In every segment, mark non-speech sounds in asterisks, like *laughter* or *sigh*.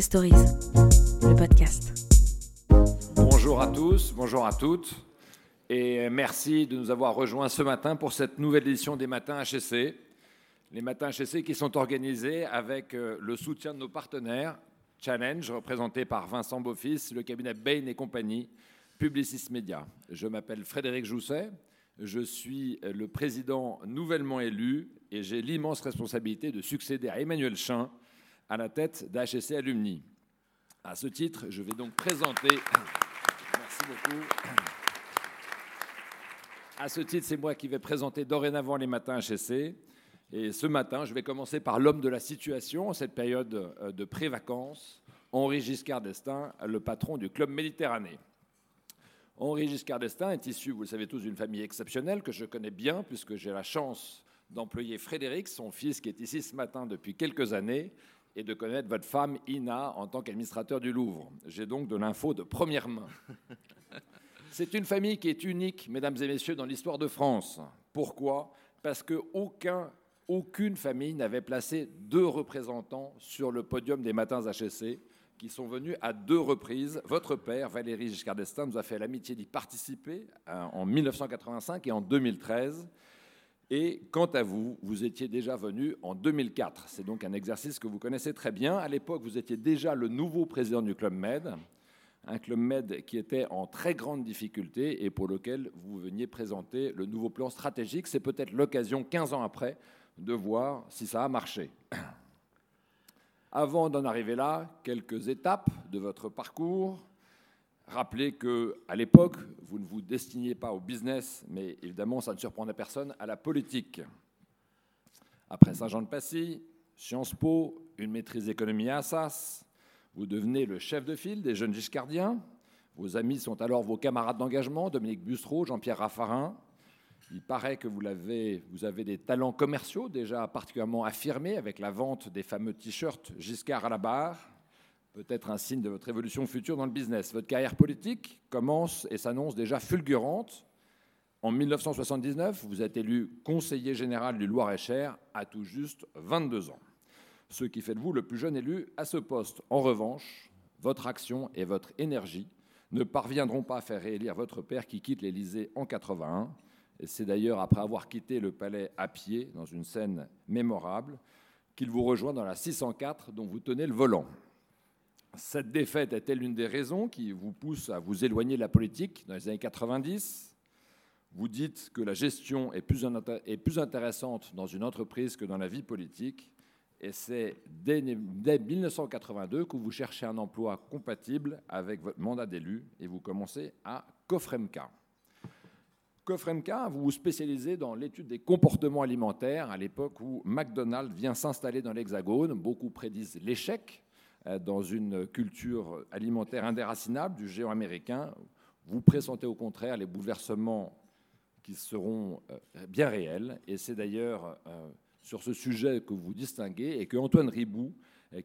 Stories, le podcast. Bonjour à tous, bonjour à toutes, et merci de nous avoir rejoints ce matin pour cette nouvelle édition des Matins HEC. Les Matins HEC qui sont organisés avec euh, le soutien de nos partenaires, Challenge, représenté par Vincent Beaufils, le cabinet Bain et compagnie, Publicis Media. Je m'appelle Frédéric Jousset, je suis le président nouvellement élu et j'ai l'immense responsabilité de succéder à Emmanuel Chin à la tête d'HSC Alumni. À ce titre, je vais donc présenter. Merci beaucoup. À ce titre, c'est moi qui vais présenter dorénavant les matins HSC. Et ce matin, je vais commencer par l'homme de la situation, en cette période euh, de pré-vacances, Henri Giscard d'Estaing, le patron du Club Méditerranée. Henri Giscard d'Estaing est issu, vous le savez tous, d'une famille exceptionnelle que je connais bien, puisque j'ai la chance d'employer Frédéric, son fils, qui est ici ce matin depuis quelques années, et de connaître votre femme Ina en tant qu'administrateur du Louvre. J'ai donc de l'info de première main. *laughs* C'est une famille qui est unique, mesdames et messieurs, dans l'histoire de France. Pourquoi? Parce que aucune famille n'avait placé deux représentants sur le podium des matins HSC, qui sont venus à deux reprises. Votre père, Valéry Giscard d'Estaing, nous a fait l'amitié d'y participer hein, en 1985 et en 2013. Et quant à vous, vous étiez déjà venu en 2004. C'est donc un exercice que vous connaissez très bien. À l'époque, vous étiez déjà le nouveau président du Club Med, un Club Med qui était en très grande difficulté et pour lequel vous veniez présenter le nouveau plan stratégique. C'est peut-être l'occasion, 15 ans après, de voir si ça a marché. *clears throat* Avant d'en arriver là, quelques étapes de votre parcours. Rappelez que à l'époque, vous ne vous destiniez pas au business, mais évidemment, ça ne surprendrait personne, à la politique. Après Saint-Jean-de-Passy, Sciences Po, une maîtrise d'économie à Assas, vous devenez le chef de file des jeunes giscardiens. Vos amis sont alors vos camarades d'engagement, Dominique Bussereau, Jean-Pierre Raffarin. Il paraît que vous avez des talents commerciaux déjà particulièrement affirmés avec la vente des fameux t-shirts Giscard à la barre peut-être un signe de votre évolution future dans le business. Votre carrière politique commence et s'annonce déjà fulgurante. En 1979, vous êtes élu conseiller général du Loir-et-Cher à tout juste 22 ans, ce qui fait de vous le plus jeune élu à ce poste. En revanche, votre action et votre énergie ne parviendront pas à faire réélire votre père qui quitte l'Élysée en 81. Et c'est d'ailleurs après avoir quitté le palais à pied, dans une scène mémorable, qu'il vous rejoint dans la 604 dont vous tenez le volant. Cette défaite est-elle une des raisons qui vous pousse à vous éloigner de la politique dans les années 90 Vous dites que la gestion est plus, intéressante dans une entreprise que dans la vie politique. Et c'est dès, 1982 que vous cherchez un emploi compatible avec votre mandat d'élu et vous commencez à Cofremca. Cofremca, vous vous spécialisez dans l'étude des comportements alimentaires à l'époque où McDonald's vient s'installer dans l'Hexagone. Beaucoup prédisent l'échec dans une culture alimentaire indéracinable du géant américain. Vous pressentez au contraire les bouleversements qui seront euh, bien réels. Et c'est d'ailleurs euh, sur ce sujet que vous distinguez et que Antoine Ribou,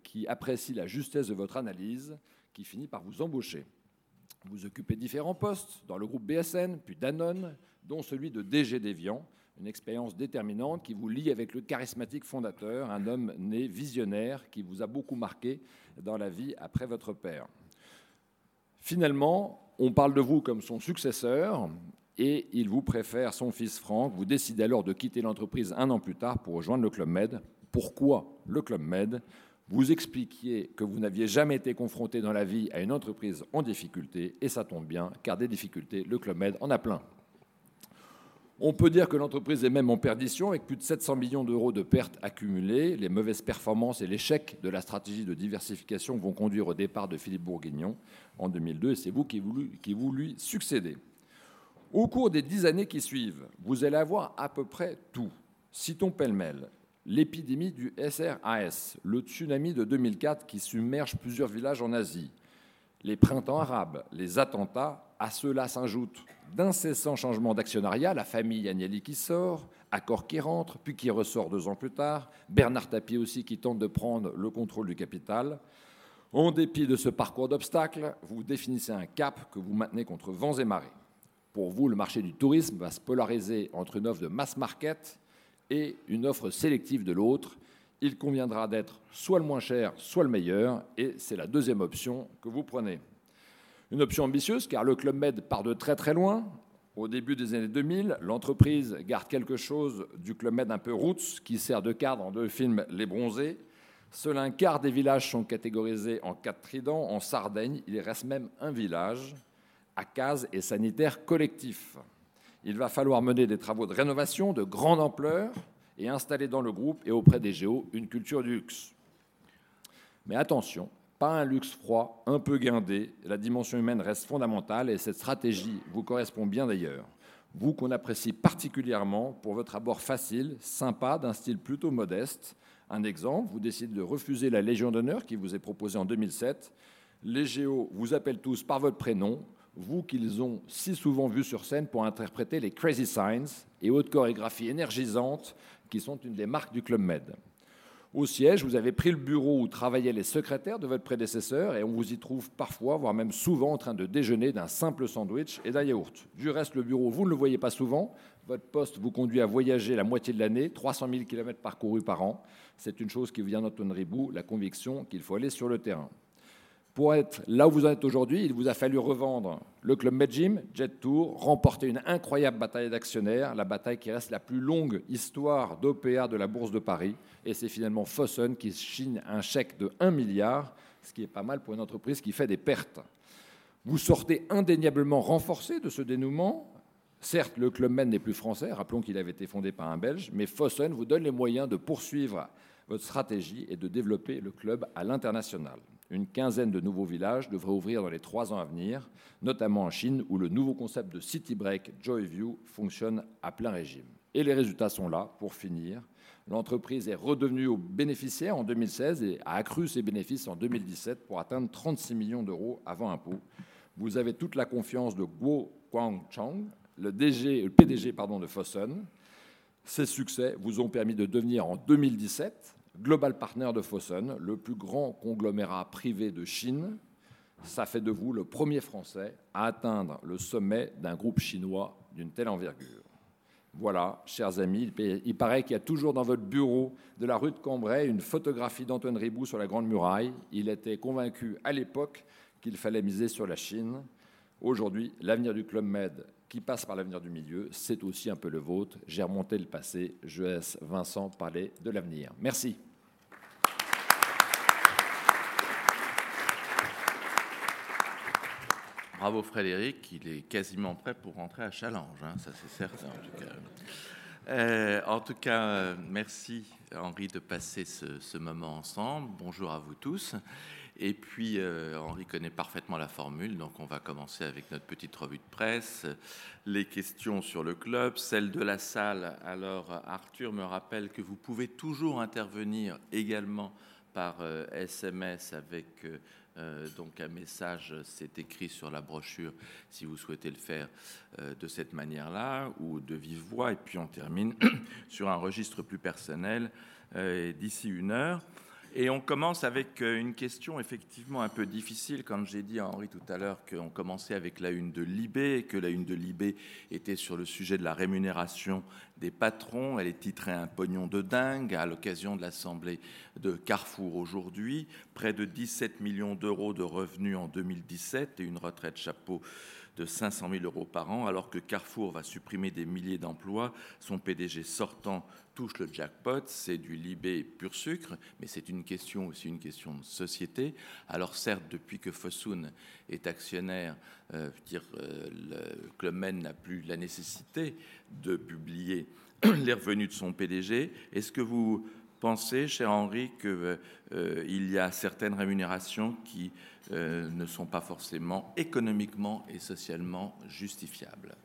qui apprécie la justesse de votre analyse, qui finit par vous embaucher. Vous occupez différents postes dans le groupe BSN, puis Danone, dont celui de DG Déviant, une expérience déterminante qui vous lie avec le charismatique fondateur, un homme né visionnaire qui vous a beaucoup marqué dans la vie après votre père. Finalement, on parle de vous comme son successeur et il vous préfère son fils Franck. Vous décidez alors de quitter l'entreprise un an plus tard pour rejoindre le Club Med. Pourquoi le Club Med? Vous expliquiez que vous n'aviez jamais été confronté dans la vie à une entreprise en difficulté et ça tombe bien car des difficultés, le Club Med en a plein. On peut dire que l'entreprise est même en perdition, avec plus de 700 millions d'euros de pertes accumulées. Les mauvaises performances et l'échec de la stratégie de diversification vont conduire au départ de Philippe Bourguignon en 2002, et c'est vous qui, qui vous lui succédez. Au cours des dix années qui suivent, vous allez avoir à peu près tout. Citons pêle-mêle l'épidémie du SRAS, le tsunami de 2004 qui submerge plusieurs villages en Asie, les printemps arabes, les attentats, à cela s'ajoutent d'incessants changements d'actionnariat, la famille Agnelli qui sort, Accor qui rentre, puis qui ressort deux ans plus tard, Bernard Tapie aussi qui tente de prendre le contrôle du capital. En dépit de ce parcours d'obstacles, vous définissez un cap que vous maintenez contre vents et marées. Pour vous, le marché du tourisme va se polariser entre une offre de mass market et une offre sélective de l'autre. Il conviendra d'être soit le moins cher, soit le meilleur, et c'est la deuxième option que vous prenez. Une option ambitieuse car le Club Med part de très très loin. Au début des années 2000, l'entreprise garde quelque chose du Club Med un peu roots qui sert de cadre dans deux films Les Bronzés. Seul un quart des villages sont catégorisés en quatre tridents. En Sardaigne, il reste même un village à case et sanitaire collectif. Il va falloir mener des travaux de rénovation de grande ampleur et installer dans le groupe et auprès des géos une culture du luxe. Mais attention, pas un luxe froid, un peu guindé, la dimension humaine reste fondamentale et cette stratégie vous correspond bien d'ailleurs. Vous qu'on apprécie particulièrement pour votre abord facile, sympa, d'un style plutôt modeste. Un exemple, vous décidez de refuser la Légion d'honneur qui vous est proposée en 2007. Les géos vous appellent tous par votre prénom, vous qu'ils ont si souvent vu sur scène pour interpréter les Crazy Signs et haute chorégraphie énergisante qui sont une des marques du Club Med. Au siège, vous avez pris le bureau où travaillaient les secrétaires de votre prédécesseur et on vous y trouve parfois, voire même souvent, en train de déjeuner d'un simple sandwich et d'un yaourt. Du reste, le bureau, vous ne le voyez pas souvent. Votre poste vous conduit à voyager la moitié de l'année, 300 000 km parcourus par an. C'est une chose qui vient d'Anton Ribou, la conviction qu'il faut aller sur le terrain. Pour être là où vous en êtes aujourd'hui, il vous a fallu revendre le club Medjim, Jet Tour, remporter une incroyable bataille d'actionnaires, la bataille qui reste la plus longue histoire d'OPA de la Bourse de Paris. Et c'est finalement Fossen qui chine un chèque de 1 milliard, ce qui est pas mal pour une entreprise qui fait des pertes. Vous sortez indéniablement renforcé de ce dénouement. Certes, le Club Med n'est plus français, rappelons qu'il avait été fondé par un Belge, mais Fossen vous donne les moyens de poursuivre votre stratégie et de développer le club à l'international. Une quinzaine de nouveaux villages devraient ouvrir dans les trois ans à venir, notamment en Chine, où le nouveau concept de City Break Joyview fonctionne à plein régime. Et les résultats sont là, pour finir. L'entreprise est redevenue bénéficiaire en 2016 et a accru ses bénéfices en 2017 pour atteindre 36 millions d'euros avant impôt. Vous avez toute la confiance de Guo Guangchang, le, DG, le PDG pardon, de Fosun. Ces succès vous ont permis de devenir en 2017 global partner de Fosun, le plus grand conglomérat privé de Chine. Ça fait de vous le premier Français à atteindre le sommet d'un groupe chinois d'une telle envergure. Voilà, chers amis, il paraît qu'il y a toujours dans votre bureau de la rue de Cambrai une photographie d'Antoine Ribou sur la Grande Muraille. Il était convaincu à l'époque qu'il fallait miser sur la Chine. Aujourd'hui, l'avenir du Club Med, qui passe par l'avenir du milieu, c'est aussi un peu le vôtre. J'ai remonté le passé, je laisse Vincent parler de l'avenir. Merci. Bravo Frédéric, il est quasiment prêt pour rentrer à Challenge, hein, ça c'est certain en tout cas. Euh, euh, merci Henri de passer ce, moment ensemble. Bonjour à vous tous. Et puis, euh, Henri connaît parfaitement la formule, donc on va commencer avec notre petite revue de presse, les questions sur le club, celles de la salle. Alors, Arthur me rappelle que vous pouvez toujours intervenir également par SMS avec euh, donc un message s'est écrit sur la brochure si vous souhaitez le faire euh, de cette manière-là ou de vive voix. Et puis on termine *clears throat* sur un registre plus personnel euh, d'ici une heure. Et on commence avec euh, une question effectivement un peu difficile. Quand j'ai dit à Henri tout à l'heure qu'on commençait avec la une de Libé, que la une de Libé était sur le sujet de la rémunération des patrons, elle est titrée Un pognon de dingue à l'occasion de l'Assemblée de Carrefour aujourd'hui. Près de 17 millions d'euros de revenus en 2017 et une retraite chapeau de 500 000 euros par an, alors que Carrefour va supprimer des milliers d'emplois. Son PDG sortant touche le jackpot, c'est du Libé pur sucre, mais c'est une question aussi une question de société. Alors certes, depuis que Fosun est actionnaire, euh, euh, le Club n'a plus la nécessité de publier *clears throat* les revenus de son PDG. Est-ce que vous pensez, cher Henri, qu'il euh, y a certaines rémunérations qui ne sont pas forcément économiquement et socialement justifiables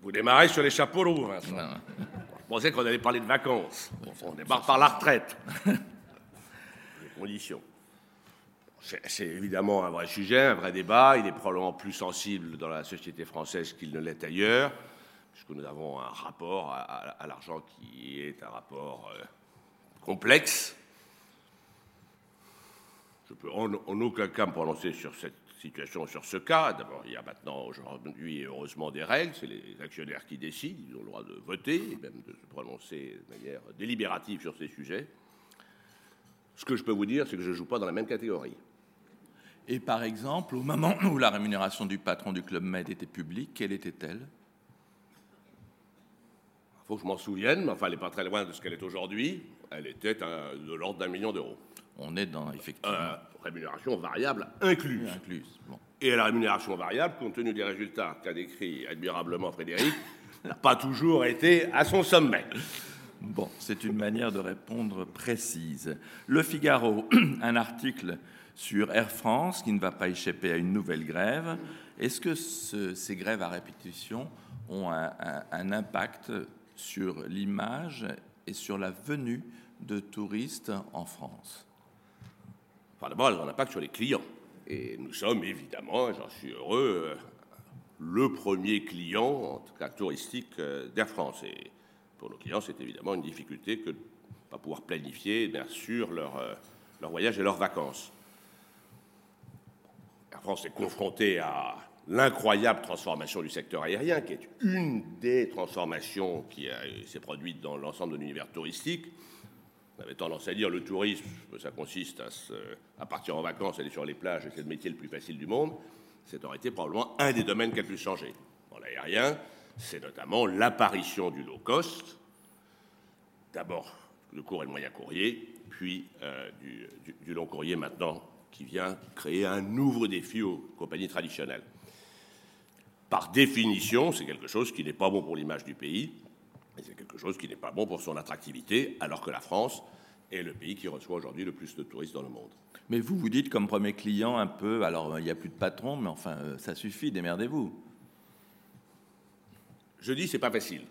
Vous démarrez sur les chapeaux roux, Vincent. Je pensais qu'on allait parler de vacances. On démarre par la retraite. *laughs* Les conditions. C'est évidemment un vrai sujet, un vrai débat. Il est probablement plus sensible dans la société française qu'il ne l'est ailleurs, puisque nous avons un rapport à, l'argent qui est un rapport euh, complexe. Je peux en, aucun cas me prononcer sur cette situation sur ce cas. D'abord, il y a maintenant aujourd'hui, heureusement, des règles. C'est les actionnaires qui décident. Ils ont le droit de voter et même de se prononcer de manière délibérative sur ces sujets. Ce que je peux vous dire, c'est que je ne joue pas dans la même catégorie. Et par exemple, au moment où la rémunération du patron du Club Med était publique, quelle était-elle? Faut que je m'en souvienne, mais enfin, elle n'est pas très loin de ce qu'elle est aujourd'hui. Elle était de l'ordre d'un million d'euros. On est dans, effectivement... Euh, rémunération variable incluse. incluse Et la rémunération variable, compte tenu des résultats qu'a décrit admirablement Frédéric, *laughs* n'a pas toujours été à son sommet. Bon, c'est une manière de répondre précise. Le Figaro, *clears throat* un article sur Air France qui ne va pas échapper à une nouvelle grève. Est-ce que ces grèves à répétition ont un, impact sur l'image et sur la venue de touristes en France enfin, D'abord, elles ont un impact sur les clients. Et nous sommes évidemment, j'en suis heureux, euh, le premier client, en tout cas touristique, euh, d'Air France. Et pour nos clients, c'est évidemment une difficulté que de ne pas pouvoir planifier, bien sûr, leur, euh, leur voyage et leurs vacances. La France est confrontée à l'incroyable transformation du secteur aérien, qui est une des transformations qui s'est produite dans l'ensemble de l'univers touristique. On avait tendance à dire le tourisme, ça consiste à, partir en vacances, aller sur les plages, c'est le métier le plus facile du monde. C'est aurait été probablement un des domaines qui a le plus changé. Dans l'aérien, c'est notamment l'apparition du low cost, d'abord le court et le moyen courrier, puis euh, du long courrier maintenant qui vient créer un nouveau défi aux compagnies traditionnelles. Par définition, c'est quelque chose qui n'est pas bon pour l'image du pays, et c'est quelque chose qui n'est pas bon pour son attractivité, alors que la France est le pays qui reçoit aujourd'hui le plus de touristes dans le monde. Mais vous, vous dites comme premier client un peu, alors il n'y a plus de patron, mais enfin, euh, ça suffit, démerdez-vous. Je dis, c'est pas facile.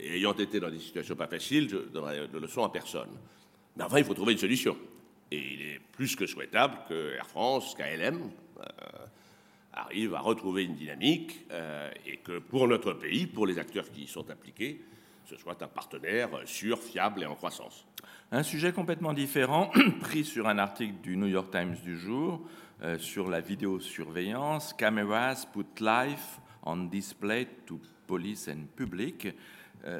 Et ayant été dans des situations pas faciles, je ne donnerai de leçons à personne. Mais enfin, il faut trouver une solution. Et il est plus que souhaitable que Air France, KLM, euh, arrive à retrouver une dynamique euh, et que pour notre pays, pour les acteurs qui y sont impliqués, ce soit un partenaire sûr, fiable et en croissance. Un sujet complètement différent, *clears throat* pris sur un article du New York Times du jour euh, sur la vidéosurveillance, Cameras put life on display to police and public.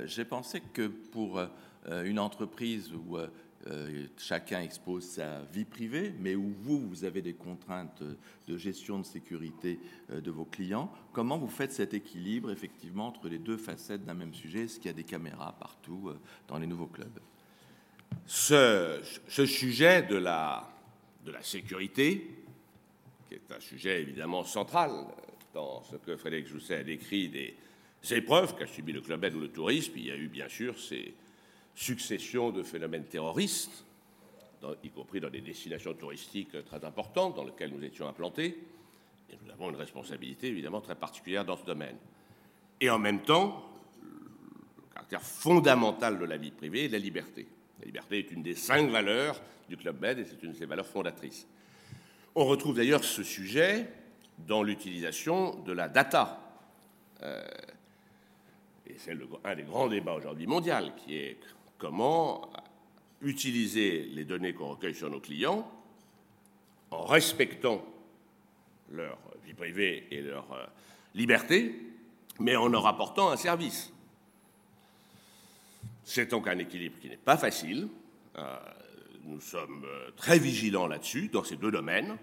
J'ai pensé que pour une entreprise où euh, chacun expose sa vie privée, mais où vous, vous avez des contraintes de gestion de sécurité euh, de vos clients. Comment vous faites cet équilibre, effectivement, entre les deux facettes d'un même sujet? Est-ce qu'il y a des caméras partout euh, dans les nouveaux clubs? Ce, sujet de la, de la sécurité, qui est un sujet évidemment central dans ce que Frédéric Jousset a décrit des épreuves qu'a subi le club ou le tourisme, il y a eu bien sûr ces succession de phénomènes terroristes, y compris dans des destinations touristiques très importantes dans lesquelles nous étions implantés. Et nous avons une responsabilité évidemment très particulière dans ce domaine. Et en même temps, le caractère fondamental de la vie privée est la liberté. La liberté est une des cinq valeurs du Club Med et c'est une de ses valeurs fondatrices. On retrouve d'ailleurs ce sujet dans l'utilisation de la data. Euh, et c'est un des grands débats aujourd'hui mondial, qui est comment utiliser les données qu'on recueille sur nos clients en respectant leur vie privée et leur euh, liberté, mais en leur apportant un service. C'est donc un équilibre qui n'est pas facile. Euh, nous sommes euh, très vigilants là-dessus, dans ces deux domaines.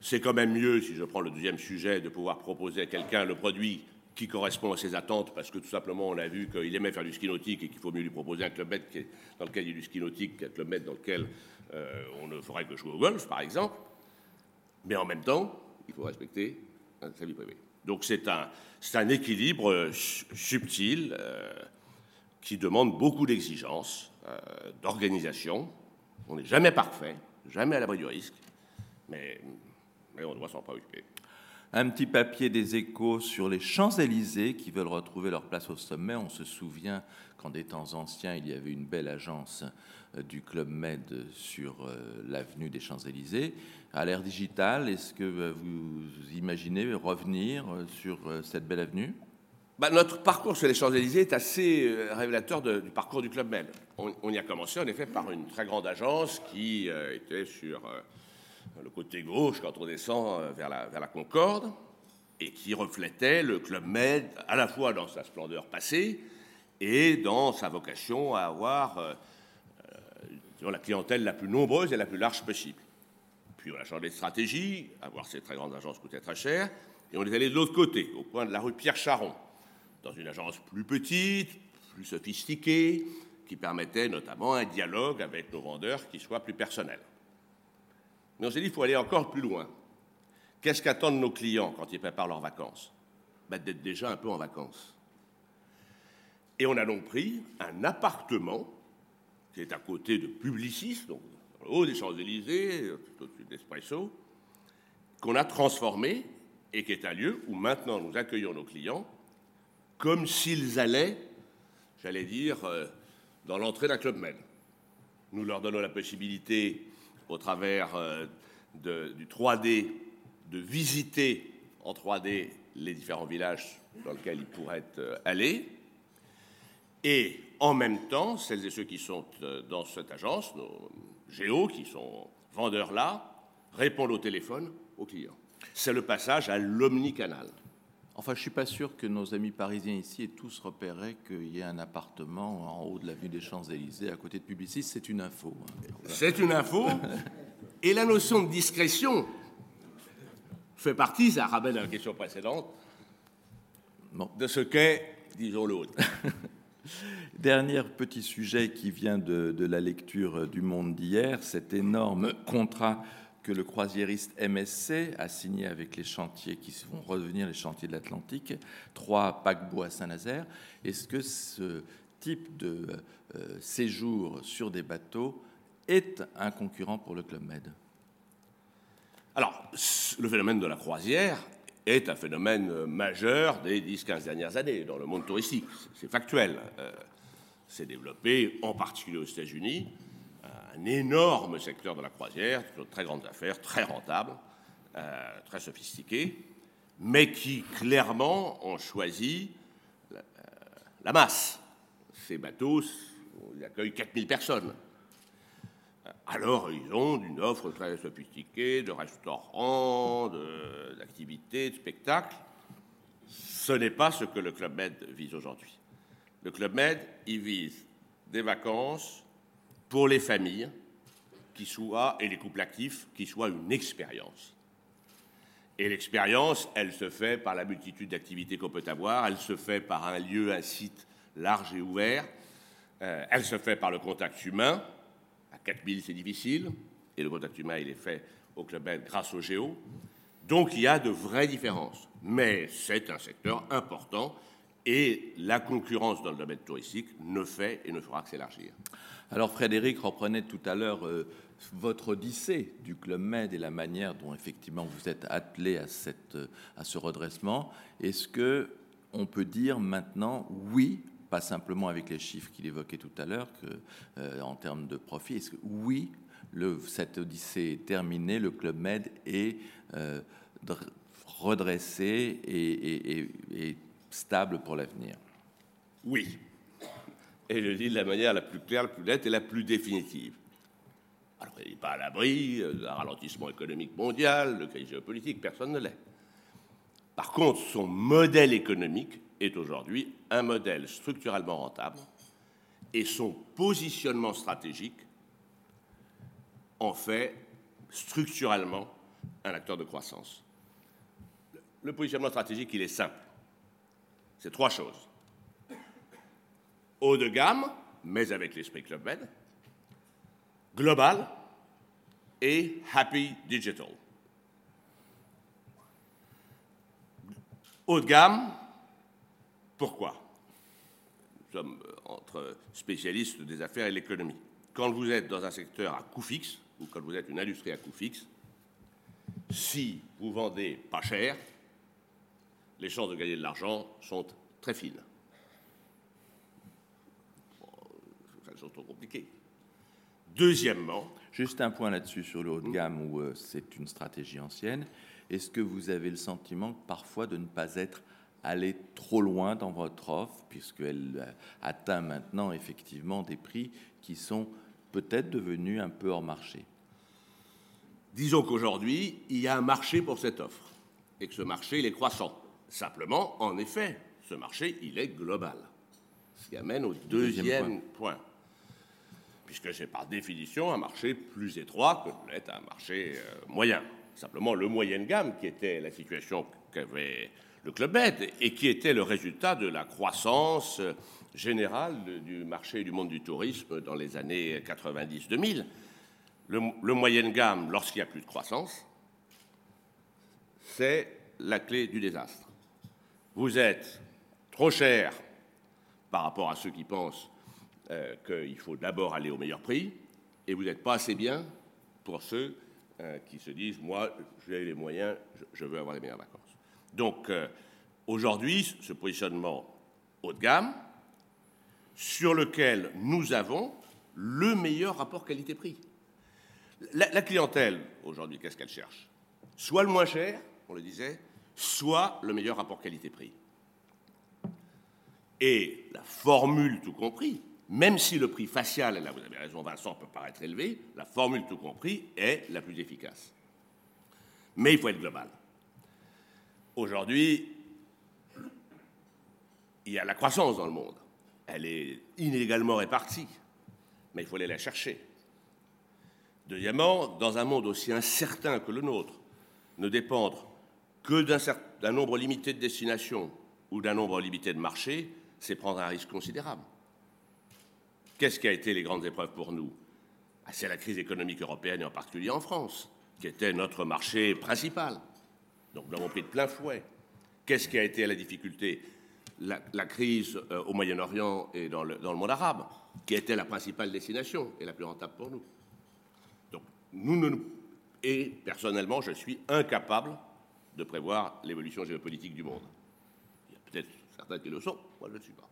c'est quand même mieux, si je prends le deuxième sujet, de pouvoir proposer à quelqu'un le produit qui correspond à ses attentes, parce que tout simplement on a vu qu'il aimait faire du ski nautique et qu'il faut mieux lui proposer un club med dans lequel il y a du ski nautique qu'un club med dans lequel euh, on ne ferait que jouer au golf, par exemple. Mais en même temps, il faut respecter sa vie privée. Donc c'est un, un équilibre euh, subtil euh, qui demande beaucoup d'exigence, d'organisation. On n'est jamais parfait, jamais à l'abri du risque, mais, mais on doit s'en préoccuper un petit papier des échos sur les Champs-Élysées qui veulent retrouver leur place au sommet. On se souvient qu'en des temps anciens, il y avait une belle agence euh, du Club Med sur euh, l'avenue des Champs-Élysées. À l'ère digitale, est-ce que euh, vous imaginez revenir sur cette belle avenue? Bah, notre parcours sur les Champs-Élysées est assez révélateur du parcours du Club Med. On, y a commencé en effet par une très grande agence qui était sur le côté gauche quand on descend vers la, vers la Concorde, et qui reflétait le Club Med à la fois dans sa splendeur passée et dans sa vocation à avoir euh, la clientèle la plus nombreuse et la plus large possible. Puis on a changé de stratégie, avoir ces très grandes agences coûtait très cher, et on est allé de l'autre côté, au coin de la rue Pierre Charon, dans une agence plus petite, plus sophistiquée, qui permettait notamment un dialogue avec nos vendeurs qui soit plus personnel. Mais on s'est dit qu'il faut aller encore plus loin. Qu'est-ce qu'attendent nos clients quand ils préparent leurs vacances? Ben, D'être déjà un peu en vacances. Et on a donc pris un appartement qui est à côté de Publicis, donc au haut des Champs-Élysées, tout au-dessus d'Espresso, qu'on a transformé et qui est un lieu où maintenant nous accueillons nos clients comme s'ils allaient, j'allais dire, euh, dans l'entrée d'un club Med. Nous leur donnons la possibilité, au travers euh, du 3D, de visiter en 3D les différents villages dans lesquels ils pourraient euh, aller. Et en même temps, celles et ceux qui sont euh, dans cette agence, nos géos, qui sont vendeurs là, répondent au téléphone aux clients. C'est le passage à l'omnicanal. Enfin, je ne suis pas sûr que nos amis parisiens ici aient tous repéré qu'il y ait un appartement en haut de l'avenue des Champs-Élysées à côté de Publicis. C'est une info. Hein. C'est une info. Et la notion de discrétion fait partie, ça ramène à la question précédente, de ce qu'est, disons, l'autre. *laughs* Dernier petit sujet qui vient de, de la lecture du Monde d'hier, cet énorme contrat que le croisiériste MSC a signé avec les chantiers qui vont redevenir les chantiers de l'Atlantique, trois paquebots à Saint-Nazaire. Est-ce que ce type de euh, séjour sur des bateaux est un concurrent pour le Club Med? Alors, le phénomène de la croisière est un phénomène majeur des 10-15 dernières années dans le monde touristique. C'est factuel. Euh, c'est développé en particulier aux États-Unis, un énorme secteur de la croisière, de très grandes affaires, très rentable, euh, très sophistiqué, mais qui clairement ont choisi la, euh, masse. Ces bateaux ils accueillent 4000 personnes. Alors, ils ont une offre très sophistiquée de restaurants, d'activités, de, spectacles. Ce n'est pas ce que le Club Med vise aujourd'hui. Le Club Med, il vise des vacances pour les familles qui soient, et les couples actifs, qui soient une expérience. Et l'expérience, elle se fait par la multitude d'activités qu'on peut avoir, elle se fait par un lieu, un site large et ouvert, euh, elle se fait par le contact humain, 4000, c'est difficile. Et le contact humain, il est fait au Club Med grâce au géo. Donc il y a de vraies différences. Mais c'est un secteur important et la concurrence dans le domaine touristique ne fait et ne fera que s'élargir. Alors Frédéric reprenait tout à l'heure euh, votre odyssée du Club Med et la manière dont effectivement vous êtes attelé à, cette, à ce redressement. Est-ce que on peut dire maintenant oui pas simplement avec les chiffres qu'il évoquait tout à l'heure, euh, en termes de profit. Est-ce que oui, le, cette odyssée est terminée, le Club Med est euh, redressé et, stable pour l'avenir? Oui. Et je dis de la manière la plus claire, la plus nette et la plus définitive. Alors, il n'est pas à l'abri d'un ralentissement économique mondial, de crise géopolitique, personne ne l'est. Par contre, son modèle économique est aujourd'hui un modèle structurellement rentable et son positionnement stratégique en fait structurellement un acteur de croissance. Le positionnement stratégique, il est simple. C'est trois choses. Haut de gamme, mais avec l'esprit Club Med, global et happy digital. Haut de gamme, pourquoi? Nous sommes euh, entre spécialistes des affaires et l'économie. Quand vous êtes dans un secteur à coût fixe, ou quand vous êtes une industrie à coût fixe, si vous vendez pas cher, les chances de gagner de l'argent sont très fines. Elles sont trop compliquées. Deuxièmement. Juste un point là-dessus sur le haut de gamme où euh, c'est une stratégie ancienne. Est-ce que vous avez le sentiment parfois de ne pas être aller trop loin dans votre offre, puisqu'elle euh, atteint maintenant effectivement des prix qui sont peut-être devenus un peu hors marché? Disons qu'aujourd'hui, il y a un marché pour cette offre et que ce marché, il est croissant. Simplement, en effet, ce marché, il est global. Ce qui amène au deuxième, point. Puisque c'est par définition un marché plus étroit que l'est un marché euh, moyen. Simplement, le moyenne gamme, qui était la situation qu'avait le Club Med et qui était le résultat de la croissance générale du marché du monde du tourisme dans les années 90-2000. Le, le moyenne gamme, lorsqu'il n'y a plus de croissance, c'est la clé du désastre. Vous êtes trop cher par rapport à ceux qui pensent euh, qu'il faut d'abord aller au meilleur prix, et vous n'êtes pas assez bien pour ceux euh, qui se disent, moi, j'ai les moyens, je, veux avoir les meilleures vacances. Donc, euh, aujourd'hui, ce positionnement haut de gamme, sur lequel nous avons le meilleur rapport qualité-prix. La, clientèle, aujourd'hui, qu'est-ce qu'elle cherche? Soit le moins cher, on le disait, soit le meilleur rapport qualité-prix. Et la formule tout compris, même si le prix facial, et là vous avez raison Vincent, peut paraître élevé, la formule tout compris est la plus efficace. Mais il faut être global. Aujourd'hui, il y a la croissance dans le monde. Elle est inégalement répartie, mais il faut aller la chercher. Deuxièmement, dans un monde aussi incertain que le nôtre, ne dépendre que d'un nombre limité de destinations ou d'un nombre limité de marchés, c'est prendre un risque considérable. Qu'est-ce qui a été les grandes épreuves pour nous? Ah, C'est la crise économique européenne et en particulier en France, qui était notre marché principal. Donc nous l'avons pris de plein fouet. Qu'est-ce qui a été la difficulté? La, crise euh, au Moyen-Orient et dans le, dans le, monde arabe, qui était la principale destination et la plus rentable pour nous. Donc nous, nous et personnellement, je suis incapable de prévoir l'évolution géopolitique du monde. Il y a peut-être certains qui le sont, moi je ne le suis pas.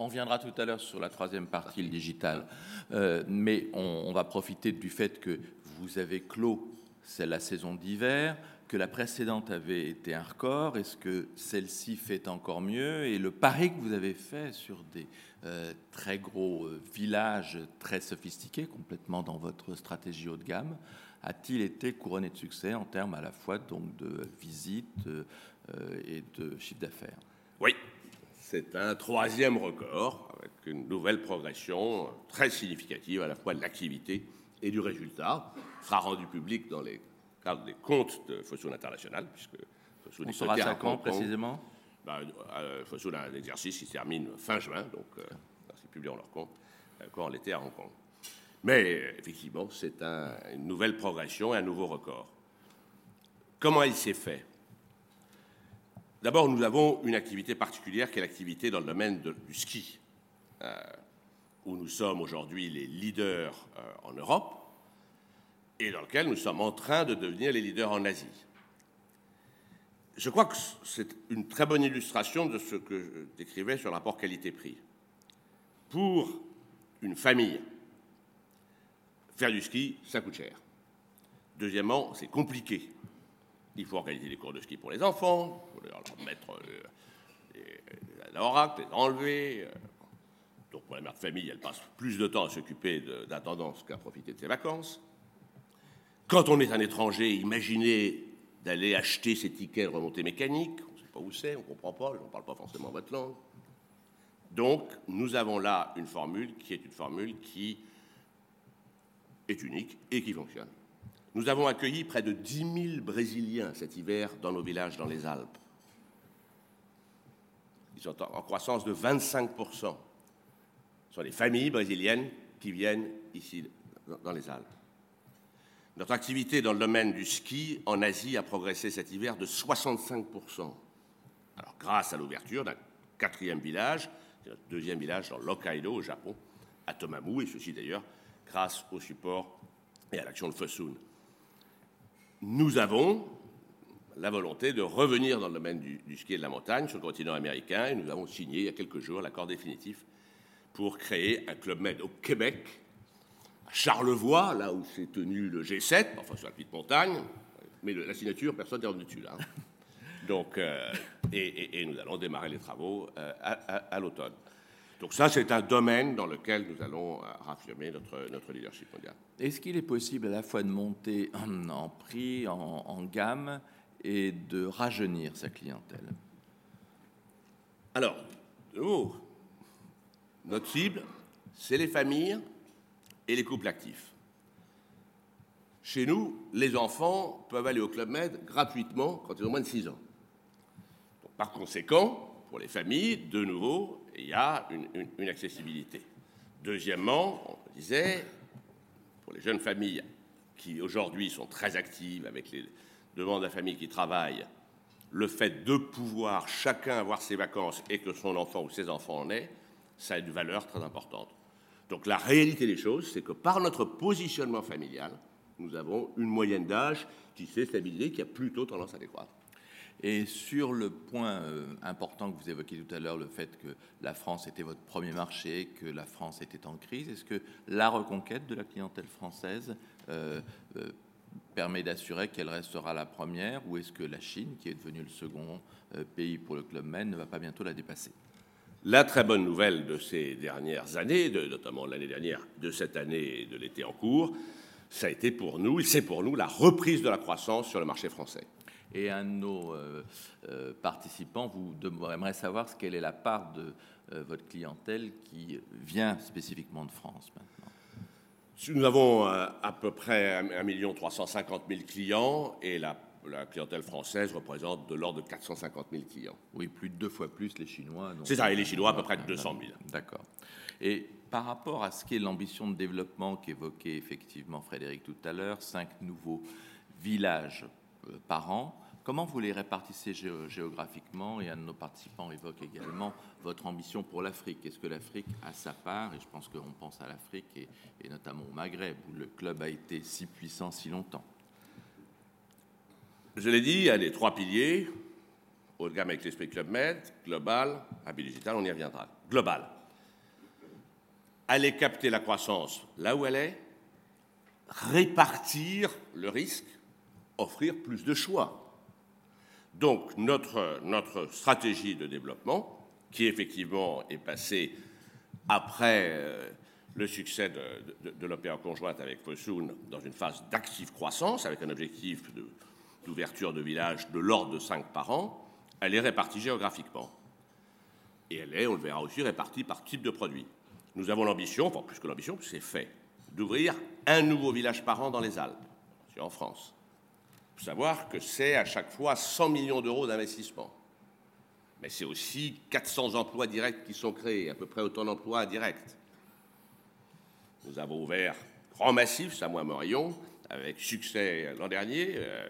On viendra tout à l'heure sur la troisième partie, le digital. Euh, mais on, va profiter du fait que vous avez clos la saison d'hiver, que la précédente avait été un record. Est-ce que celle-ci fait encore mieux? Et le pari que vous avez fait sur des euh, très gros euh, villages très sophistiqués, complètement dans votre stratégie haut de gamme, a-t-il été couronné de succès en termes à la fois de visites euh, et de chiffre d'affaires? Oui, c'est un troisième record avec une nouvelle progression très significative à la fois de l'activité et du résultat. sera rendu public dans les cadres des comptes de Fosun International, puisque Fosun On sera à quand précisément? Ben, euh, Fosun a un exercice qui se termine fin juin, donc euh, ils publieront leur compte quand on était à Hong Kong. Mais effectivement, c'est une nouvelle progression et un nouveau record. Comment il s'est fait D'abord, nous avons une activité particulière qui est l'activité dans le domaine du ski, euh, où nous sommes aujourd'hui les leaders euh, en Europe et dans lequel nous sommes en train de devenir les leaders en Asie. Je crois que c'est une très bonne illustration de ce que je décrivais sur le rapport qualité-prix. Pour une famille Faire du ski, ça coûte cher. Deuxièmement, c'est compliqué. Il faut organiser des cours de ski pour les enfants, il faut leur mettre euh, les, les enlever. Euh. Donc pour la mère de famille, elle passe plus de temps à s'occuper d'intendance qu'à profiter de ses vacances. Quand on est un étranger, imaginez d'aller acheter ses tickets de remontée mécanique. On ne sait pas où c'est, on ne comprend pas, je ne parle pas forcément votre langue. Donc nous avons là une formule qui est une formule qui est unique et qui fonctionne. Nous avons accueilli près de 10 000 Brésiliens cet hiver dans nos villages dans les Alpes. Ils sont en croissance de 25 Ce sont les familles brésiliennes qui viennent ici dans les Alpes. Notre activité dans le domaine du ski en Asie a progressé cet hiver de 65 Alors, grâce à l'ouverture d'un quatrième village, notre deuxième village dans l'Hokkaido, au Japon, à Tomamu, et ceci d'ailleurs grâce au support et à l'action de Fosun. Nous avons la volonté de revenir dans le domaine du, ski et de la montagne sur le continent américain et nous avons signé il y a quelques jours l'accord définitif pour créer un club med au Québec, à Charlevoix, là où s'est tenu le G7, enfin sur la petite montagne, mais la signature, personne n'est revenu dessus là. Hein. Donc, euh, et, nous allons démarrer les travaux euh, à l'automne. Donc ça, c'est un domaine dans lequel nous allons raffirmer notre, notre leadership mondial. Est-ce qu'il est possible à la fois de monter en, prix, en, gamme, et de rajeunir sa clientèle? Alors, notre cible, c'est les familles et les couples actifs. Chez nous, les enfants peuvent aller au Club Med gratuitement quand ils ont moins de 6 ans. par conséquent, pour les familles, de nouveau, il y a une, accessibilité. Deuxièmement, on disait, pour les jeunes familles qui aujourd'hui sont très actives avec les demandes de la famille qui travaillent, le fait de pouvoir chacun avoir ses vacances et que son enfant ou ses enfants en aient, ça a une valeur très importante. Donc la réalité des choses, c'est que par notre positionnement familial, nous avons une moyenne d'âge qui s'est stabilisée, qui a plutôt tendance à décroître. Et sur le point euh, important que vous évoquiez tout à l'heure, le fait que la France était votre premier marché, que la France était en crise, est-ce que la reconquête de la clientèle française euh, euh, permet d'assurer qu'elle restera la première, ou est-ce que la Chine, qui est devenue le second pays pour le Club Med, ne va pas bientôt la dépasser? La très bonne nouvelle de ces dernières années, notamment l'année dernière, de cette année et de l'été en cours, ça a été pour nous, c'est pour nous, la reprise de la croissance sur le marché français. Et un de nos euh, euh, participants vous aimerait savoir ce quelle est la part de euh, votre clientèle qui vient spécifiquement de France maintenant. Nous avons à peu près 1 350 000 clients et la la clientèle française représente de l'ordre de 450 000 clients. Oui, plus de deux fois plus les Chinois. C'est ça, et les Chinois à peu près de 200 000. D'accord. Et par rapport à ce qu'est l'ambition de développement qu'évoquait effectivement Frédéric tout à l'heure, cinq nouveaux villages par an, comment vous les répartissez géographiquement Et un de nos participants évoque également votre ambition pour l'Afrique? Est-ce que l'Afrique a sa part? Et je pense qu'on pense à l'Afrique et, notamment au Maghreb, où le club a été si puissant si longtemps. Je l'ai dit, il y a les trois piliers, haut de gamme avec l'esprit Club Med, global, habit digital, on y reviendra. Global. Aller capter la croissance là où elle est, répartir le risque, offrir plus de choix. Donc notre, stratégie de développement, qui effectivement est passée après euh, le succès de, de, l'opéra conjointe avec Fosun dans une phase d'active croissance, avec un objectif de d'ouverture de villages de l'ordre de 5 par an, elle est répartie géographiquement. Et elle est, on le verra aussi, répartie par type de produit. Nous avons l'ambition, enfin plus que l'ambition, c'est fait, d'ouvrir un nouveau village par an dans les Alpes, en France. Faut savoir que c'est à chaque fois 100 millions d'euros d'investissement. Mais c'est aussi 400 emplois directs qui sont créés, à peu près autant d'emplois indirects. Nous avons ouvert Grand Massif, Samois-Morion, avec succès l'an dernier. Euh,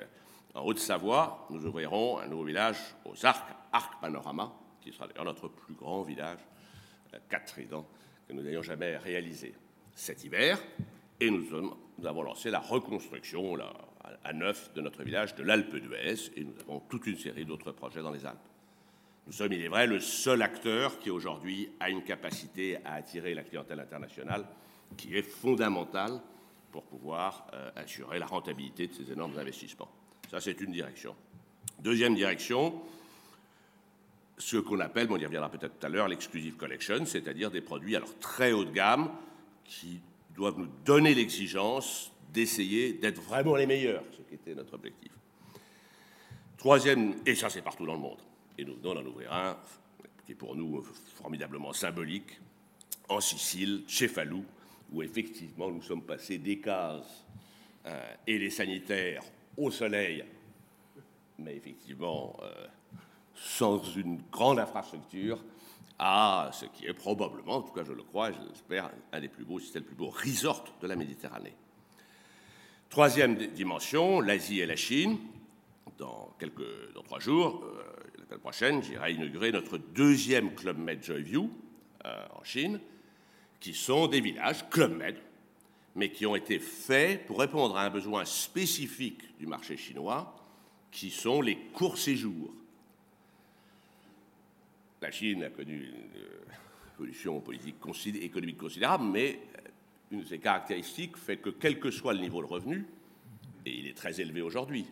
en Haute-Savoie, nous ouvrirons un nouveau village aux Arcs, Arc Panorama, qui sera d'ailleurs notre plus grand village, euh, quatre tridents, que nous n'ayons jamais réalisé cet hiver. Et nous, avons lancé la reconstruction à neuf de notre village de l'Alpe d'Huez, et nous avons toute une série d'autres projets dans les Alpes. Nous sommes, il est vrai, le seul acteur qui aujourd'hui a une capacité à attirer la clientèle internationale qui est fondamentale pour pouvoir euh, assurer la rentabilité de ces énormes investissements. Ça, c'est une direction. Deuxième direction, ce qu'on appelle, on y reviendra peut-être tout à l'heure, l'exclusive collection, c'est-à-dire des produits alors très haut de gamme qui doivent nous donner l'exigence d'essayer d'être vraiment les meilleurs, ce qui était notre objectif. Troisième, et ça c'est partout dans le monde, et nous venons d'en ouvrir un qui est pour nous formidablement symbolique, en Sicile, chez Falou, où effectivement nous sommes passés des cases euh, et les sanitaires au soleil, mais effectivement euh, sans une grande infrastructure, à ce qui est probablement, en tout cas je le crois, je l'espère, un des plus beaux, si c'est le plus beau resort de la Méditerranée. Troisième dimension, l'Asie et la Chine. Dans, quelques, dans trois jours, euh, la semaine prochaine, j'irai inaugurer notre deuxième Club Med Joyview euh, en Chine, qui sont des villages Club Med, mais qui ont été faits pour répondre à un besoin spécifique du marché chinois, qui sont les courts séjours. La Chine a connu une évolution politique économique considérable, mais une de ses caractéristiques fait que quel que soit le niveau de revenu, et il est très élevé aujourd'hui,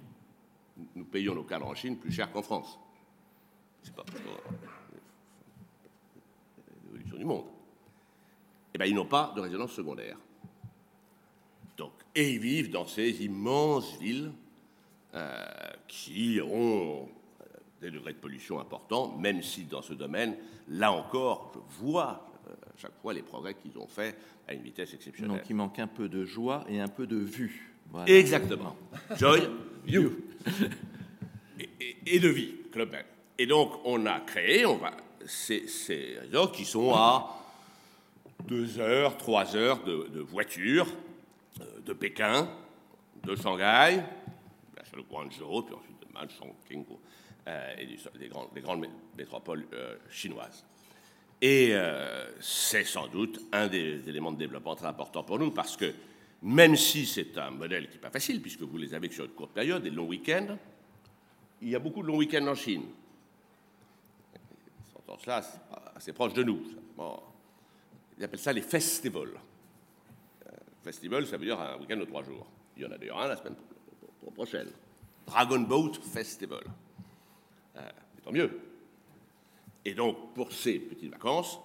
nous payons nos cadres en Chine plus cher qu'en France. C'est pas l'évolution du monde. Eh bien, ils n'ont pas de résonance secondaire. Donc, et ils vivent dans ces immenses villes euh, qui ont euh, des degrés de pollution importants, même si dans ce domaine, là encore, je vois à chaque fois les progrès qu'ils ont faits à une vitesse exceptionnelle. Donc il manque un peu de joie et un peu de vue. Voilà. Exactement. *laughs* Joy, you. Et, et- et de vie. Et donc, on a créé on va, ces, ces réseaux qui sont à deux heures, trois heures de, de voiture euh, de Pékin, de Shanghai, bien sûr de Guangzhou, puis ensuite de Manchang, Qinggu, euh, et du- des, grandes, des grandes mé- métropoles euh, chinoises. Et euh, c'est sans doute un des éléments de développement très importants pour nous, parce que même si c'est un modèle qui n'est pas facile, puisque vous les avez sur une courte période, des longs week-ends, il y a beaucoup de longs week-ends en Chine. Tendance-là, c'est assez proche de nous. Ils appellent ça les festivals. Euh, festival, ça veut dire un week-end de trois jours. Il y en a d'ailleurs un la semaine pro- pro- prochaine. Dragon Boat Festival. Euh, tant mieux. Et donc, pour ces petites vacances,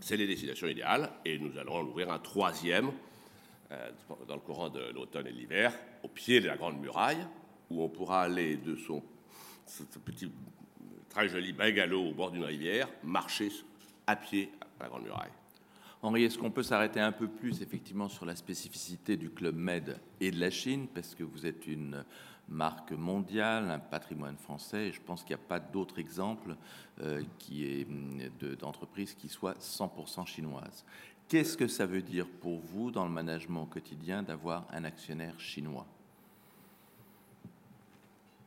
c'est les destinations idéales. Et nous allons en ouvrir un troisième euh, dans le courant de l'automne et de l'hiver, au pied de la Grande Muraille, où on pourra aller de son petit très joli bungalow au bord d'une rivière, marcher à pied à la Grande Muraille. Henri, est-ce qu'on peut s'arrêter un peu plus effectivement sur la spécificité du Club Med et de la Chine, parce que vous êtes une marque mondiale, un patrimoine français, et je pense qu'il n'y a pas d'autre exemple euh, de- d'entreprise qui soit 100% chinoise. Qu'est-ce que ça veut dire pour vous dans le management quotidien d'avoir un actionnaire chinois?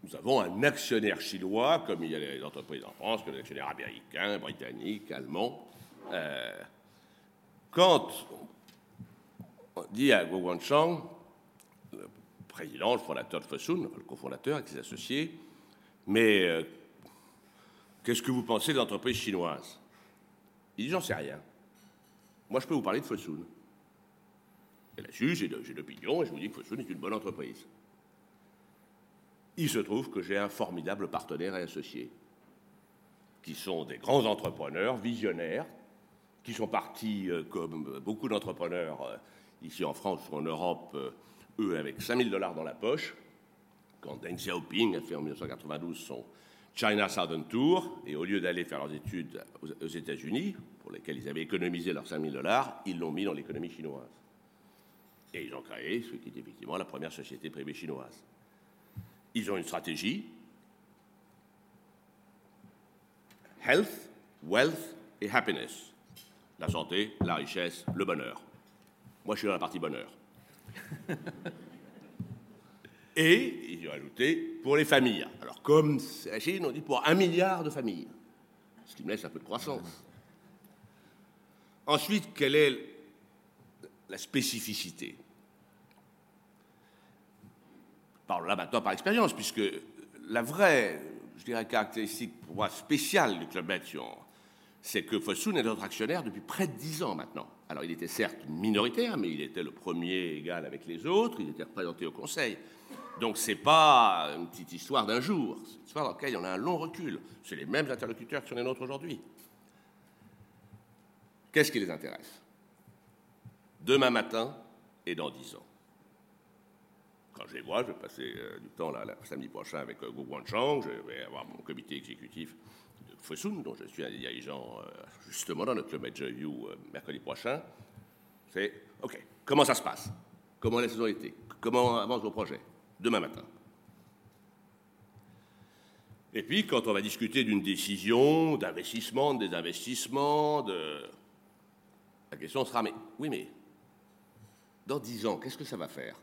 Nous avons un actionnaire chinois, comme il y a les entreprises en France, que des actionnaires américains, britanniques, allemands. Euh, quand on dit à Guo Guangchang, président, le fondateur de Fosun, le cofondateur avec ses associés, mais euh, qu'est-ce que vous pensez des entreprises chinoises Il dit, j'en sais rien. Moi, je peux vous parler de Fosun. Et là-dessus, j'ai de- l'opinion et je vous dis que Fosun est une bonne entreprise. Il se trouve que j'ai un formidable partenaire et associé, qui sont des grands entrepreneurs, visionnaires, qui sont partis, euh, comme beaucoup d'entrepreneurs euh, ici en France ou en Europe, eux avec 5000 dollars dans la poche, quand Deng Xiaoping a fait en 1992 son China Southern Tour, et au lieu d'aller faire leurs études aux, États-Unis, pour lesquels ils avaient économisé leurs 5000 dollars, ils l'ont mis dans l'économie chinoise. Et ils ont créé ce qui est effectivement la première société privée chinoise. Ils ont une stratégie. Health, wealth et happiness. La santé, la richesse, le bonheur. Moi, je suis dans la partie bonheur. *laughs* Et ils ont ajouté pour les familles. Alors, comme c'est la Chine, on dit pour un milliard de familles. Ce qui me laisse un peu de croissance. Ensuite, quelle est la spécificité? Parle là maintenant par expérience, puisque la vraie, je dirais, caractéristique pour moi spéciale du Club Med, si on- c'est que Fosun est notre actionnaire depuis près de dix ans maintenant. Alors il était certes minoritaire, mais il était le premier égal avec les autres, il était représenté au Conseil. Donc c'est pas une petite histoire d'un jour, c'est une histoire dans laquelle on a un long recul. C'est les mêmes interlocuteurs qui sont les nôtres aujourd'hui. Qu'est-ce qui les intéresse? Demain matin et dans dix ans. Quand je les vois, je vais passer euh, du temps là, samedi prochain avec euh, Guo Guangchang, je vais avoir mon comité exécutif Fosun, dont je suis un des dirigeants euh, justement dans notre Club You euh, mercredi prochain. C'est OK, comment ça se passe? Comment la saison été Comment avancent vos projets? Demain matin. Et puis, quand on va discuter d'une décision, d'investissement, de désinvestissement, de... la question sera mais oui, mais dans dix ans, qu'est-ce que ça va faire?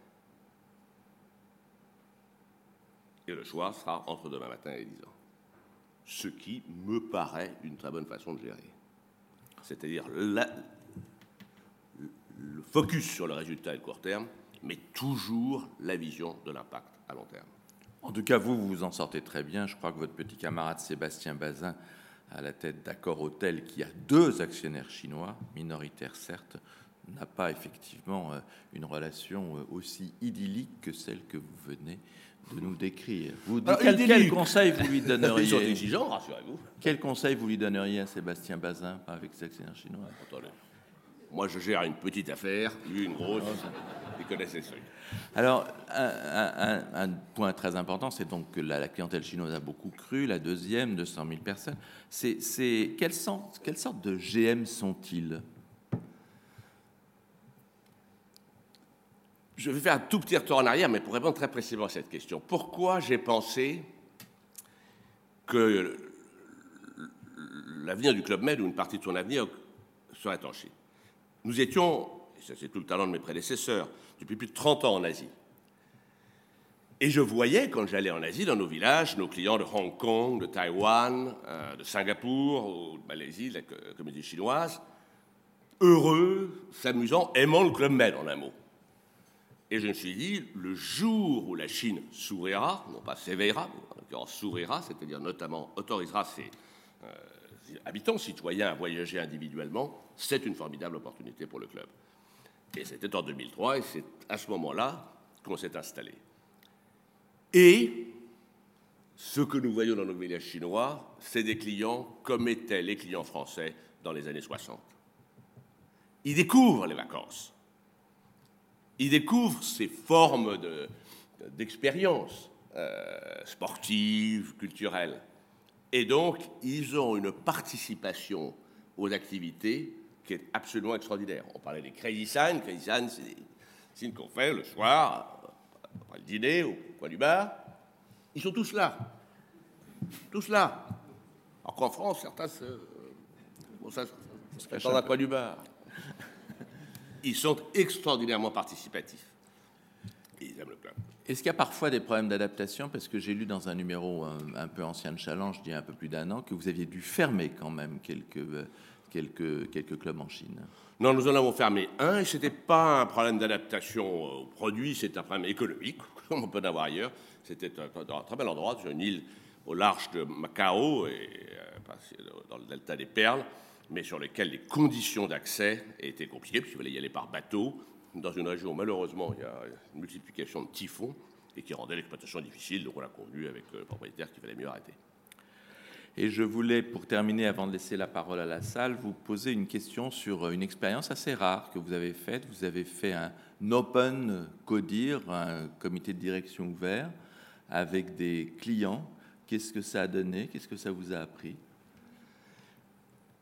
Et le choix sera entre demain matin et dix ans. Ce qui me paraît une très bonne façon de gérer. C'est-à-dire le focus sur le résultat le court terme, mais toujours la vision de l'impact à long terme. En tout cas, vous, vous vous en sortez très bien. Je crois que votre petit camarade Sébastien Bazin, à la tête d'Accor Hôtel, qui a deux actionnaires chinois, minoritaires certes, n'a pas effectivement euh, une relation euh, aussi idyllique que celle que vous venez de nous décrire. Vous, Alors, quel, conseil vous lui *laughs* Ils sont donneriez exigeants, rassurez-vous. Quel conseil vous lui donneriez à Sébastien Bazin avec ses actionnaires chinois? Attendez. Moi, je gère une petite affaire, lui, une grosse. Il connaît ses trucs. Alors, un, un- un- un point très important, c'est donc que la, la clientèle chinoise a beaucoup cru. La deuxième, 200 000 personnes. C'est, quelle, quelle sorte de GM sont-ils? Je vais faire un tout petit retour en arrière, mais pour répondre très précisément à cette question. Pourquoi j'ai pensé que l'avenir du Club Med, ou une partie de son avenir, serait en Nous étions, et ça c'est tout le talent de mes prédécesseurs, depuis plus de 30 ans en Asie. Et je voyais, quand j'allais en Asie, dans nos villages, nos clients de Hong Kong, de Taïwan, euh, de Singapour, ou de Malaisie, la co- comédie chinoise, heureux, s'amusant, aimant le Club Med, en un mot. Et je me suis dit, le jour où la Chine s'ouvrira, non pas s'éveillera, mais en l'occurrence s'ouvrira, c'est-à-dire notamment autorisera ses euh, habitants, citoyens à voyager individuellement, c'est une formidable opportunité pour le club. Et c'était en 2003, et c'est à ce moment-là qu'on s'est installé. Et ce que nous voyons dans nos villages chinois, c'est des clients comme étaient les clients français dans les années 60. Ils découvrent les vacances ils découvrent ces formes de- d'expérience euh, sportive, culturelle. Et donc, ils ont une participation aux activités qui est absolument extraordinaire. On parlait des crazy signs. Crazy signs, c'est des signes qu'on fait le soir, après le dîner, au coin du bar. Ils sont tous là. Tous là. Alors qu'en France, certains se... Bon, ça, ça, ça, dans un coin du bar *laughs* ils sont extraordinairement participatifs. Et ils aiment le club. Est-ce qu'il y a parfois des problèmes d'adaptation? Parce que j'ai lu dans un numéro un, un peu ancien de Challenge, d'il y a un peu plus d'un an, que vous aviez dû fermer quand même quelques, euh, quelques, quelques clubs en Chine. Non, nous en avons fermé un, et ce n'était pas un problème d'adaptation au produit, c'est un problème économique, *laughs* comme on peut en avoir ailleurs. C'était un, un très bel endroit, sur une île au large de Macao, et, euh, dans le delta des Perles, mais sur lesquelles les conditions d'accès étaient compliquées, puisqu'il fallait y aller par bateau, dans une région où malheureusement il y a une multiplication de typhons, et qui rendait l'exploitation difficile, donc on a convenu avec le propriétaire qu'il fallait mieux arrêter. Et je voulais, pour terminer, avant de laisser la parole à la salle, vous poser une question sur une expérience assez rare que vous avez faite. Vous avez fait un open CODIR, un comité de direction ouvert, avec des clients. Qu'est-ce que ça a donné? Qu'est-ce que ça vous a appris?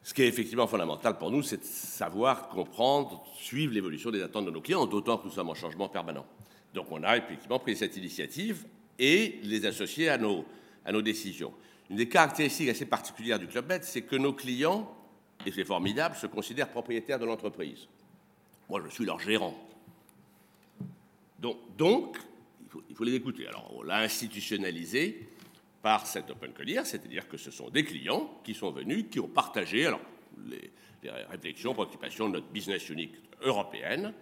Ce qui est effectivement fondamental pour nous, c'est de savoir, comprendre, suivre l'évolution des attentes de nos clients, d'autant que nous sommes en changement permanent. Donc on a effectivement pris cette initiative et les associer à nos, à nos décisions. Une des caractéristiques assez particulières du Club Med, c'est que nos clients, et c'est formidable, se considèrent propriétaires de l'entreprise. Moi, je suis leur gérant. Donc, il, faut, il faut les écouter. Alors, on l'a institutionnalisé par cet open collier, c'est-à-dire que ce sont des clients qui sont venus, qui ont partagé alors, les, les réflexions, préoccupations de notre business unit européenne,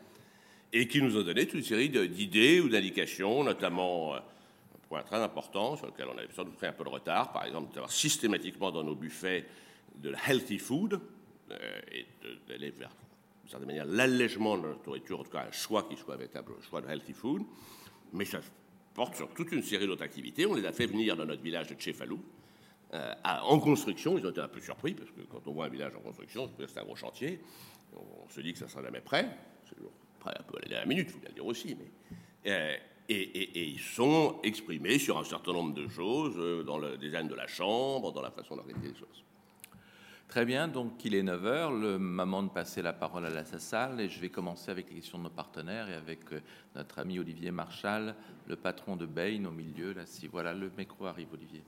et qui nous ont donné toute une série d'idées ou d'indications, notamment euh, un point très important sur lequel on avait sans doute pris un peu de retard, par exemple d'avoir systématiquement dans nos buffets de la healthy food euh, et d'aller vers, d'une certaine manière, l'allègement de notre nourriture, en tout cas un choix qui soit un véritable choix de healthy food, mais ça porte sur toute une série d'autres activités. On les a fait venir dans notre village de Tchefalou, euh, en construction. Ils ont été un peu surpris, parce que quand on voit un village en construction, c'est un gros chantier. On, se dit que ça sera jamais prêt. C'est toujours prêt un peu à la dernière minute, il faut bien le dire aussi. Mais, euh, et ils sont exprimés sur un certain nombre de choses, euh, dans le design de la chambre, dans la façon d'organiser les choses. Très bien, donc il est 9h, le moment de passer la parole à la salle et je vais commencer avec les questions de nos partenaires et avec euh, notre ami Olivier Marchal, le patron de Bain au milieu. Là, si voilà, le micro arrive, Olivier.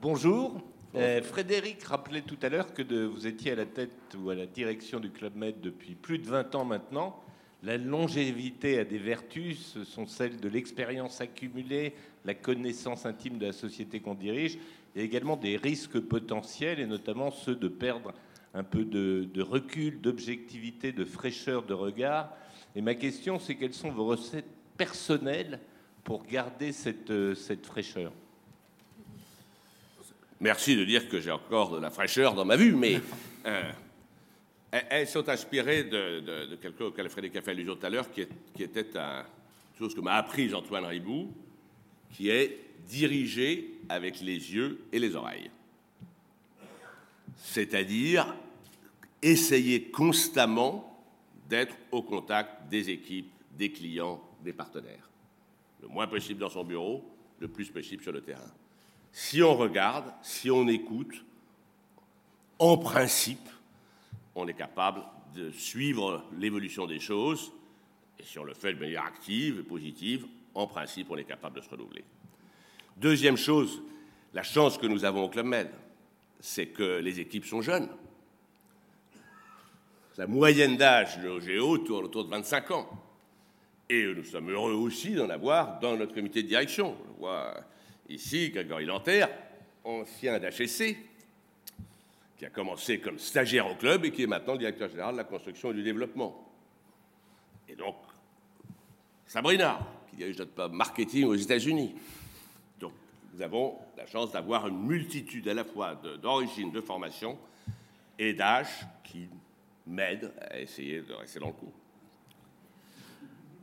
Bonjour. Euh, Frédéric rappelait tout à l'heure que vous étiez à la tête ou à la direction du Club Med depuis plus de 20 ans maintenant. La longévité a des vertus, ce sont celles de l'expérience accumulée, la connaissance intime de la société qu'on dirige. Il y a également des risques potentiels, et notamment ceux de perdre un peu de, recul, d'objectivité, de fraîcheur de regard. Et ma question, c'est quelles sont vos recettes personnelles pour garder cette, euh, fraîcheur? Merci de dire que j'ai encore de la fraîcheur dans ma vue, mais euh, elles, sont inspirées de, de, de quelque chose auquel Frédéric a fait allusion tout à l'heure, qui, qui, était un, chose que m'a appris Antoine Ribou, qui est diriger avec les yeux et les oreilles. C'est-à-dire essayer constamment d'être au contact des équipes, des clients, des partenaires. Le moins possible dans son bureau, le plus possible sur le terrain. Si on regarde, si on écoute, en principe, on est capable de suivre l'évolution des choses, et si on le fait de manière active et positive, en principe, on est capable de se renouveler. Deuxième chose, la chance que nous avons au Club Med, c'est que les équipes sont jeunes. La moyenne d'âge de OGO tourne autour de 25 ans. Et nous sommes heureux aussi d'en avoir dans notre comité de direction. Je vois ici Grégory Lanterre, ancien d'HSC, qui a commencé comme stagiaire au club et qui est maintenant directeur général de la construction et du développement. Et donc, Sabrina, qui dirige notre marketing aux États-Unis. Nous avons la chance d'avoir une multitude à la fois d'origine, de, de formation et d'âge qui m'aide à essayer de rester dans le coup.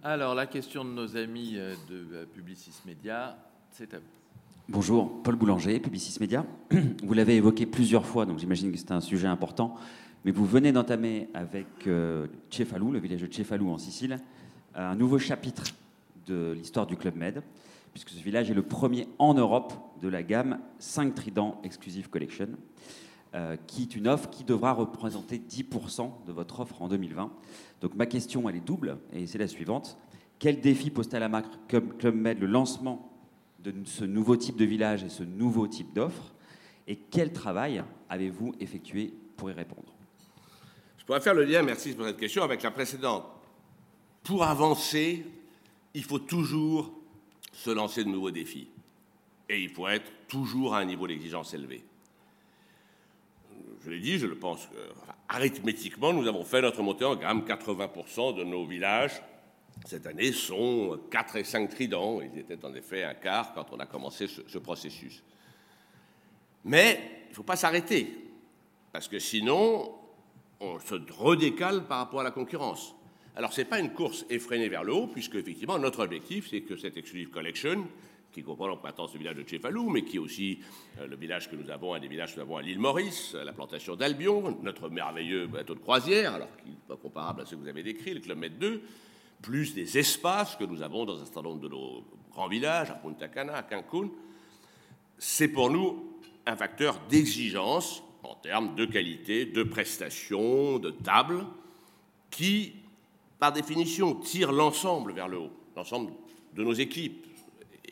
Alors, la question de nos amis euh, de euh, Publicis Média, c'est à vous. Bonjour, Paul Boulanger, Publicis Média. *clears throat* Vous l'avez évoqué plusieurs fois, donc j'imagine que c'est un sujet important. Mais vous venez d'entamer avec euh, le village de Cefalù en Sicile, un nouveau chapitre de l'histoire du Club Med, puisque ce village est le premier en Europe de la gamme 5 Trident Exclusive Collection. Euh, qui est une offre qui devra représenter 10% de votre offre en 2020. Donc ma question, elle est double, et c'est la suivante. Quel défi à la marque Club Med le lancement de ce nouveau type de village et ce nouveau type d'offre? Et quel travail avez-vous effectué pour y répondre? Je pourrais faire le lien, merci pour cette question, avec la précédente. Pour avancer, il faut toujours se lancer de nouveaux défis. Et il faut être toujours à un niveau d'exigence élevé je l'ai dit, je le pense, arithmétiquement, nous avons fait notre montée en gamme. 80% de nos villages, cette année, sont 4 et 5 tridents. Ils étaient en effet un quart quand on a commencé ce, ce processus. Mais il ne faut pas s'arrêter, parce que sinon, on se redécale par rapport à la concurrence. Alors, ce n'est pas une course effrénée vers le haut, puisque effectivement, notre objectif, c'est que cette Exclusive Collection qui comprend en ce village de Cefalou, mais qui est aussi euh, le village que nous avons, un des villages que nous avons à l'île Maurice, la plantation d'Albion, notre merveilleux bateau de croisière, alors qui n'est pas comparable à ce que vous avez décrit, le Club Med 2, plus des espaces que nous avons dans un certain nombre de nos grands villages, à Punta Cana, à Cancun. C'est pour nous un facteur d'exigence en termes de qualité, de prestations, de table, qui, par définition, tire l'ensemble vers le haut, l'ensemble de nos équipes,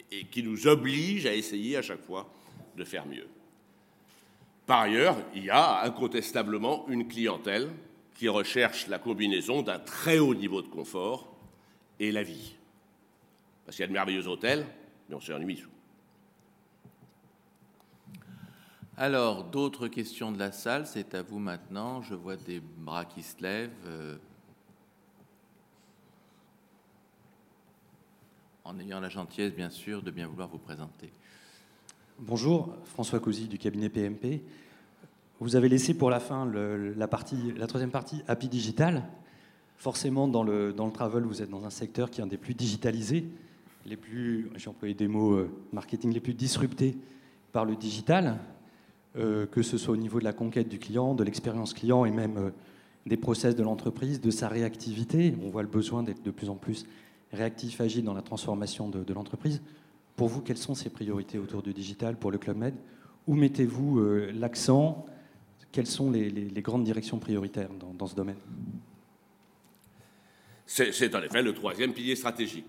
et qui nous oblige à essayer à chaque fois de faire mieux. Par ailleurs, il y a incontestablement une clientèle qui recherche la combinaison d'un très haut niveau de confort et la vie. Parce qu'il y a de merveilleux hôtels, mais on s'ennuie. Alors, d'autres questions de la salle, c'est à vous maintenant. Je vois des bras qui se lèvent. En ayant la gentillesse, bien sûr, de bien vouloir vous présenter. Bonjour, François Cousy du cabinet PMP. Vous avez laissé pour la fin la, troisième partie Happy Digital. Forcément, dans le, dans le travel, vous êtes dans un secteur qui est un des plus digitalisés, les plus, j'ai employé des mots euh, marketing, les plus disruptés par le digital, euh, que ce soit au niveau de la conquête du client, de l'expérience client et même euh, des process de l'entreprise, de sa réactivité. On voit le besoin d'être de plus en plus réactif, agile dans la transformation de, l'entreprise. Pour vous, quelles sont ces priorités autour du digital pour le Club Med? Où mettez-vous euh, l'accent? Quelles sont les, grandes directions prioritaires dans, ce domaine? C'est en effet le troisième pilier stratégique.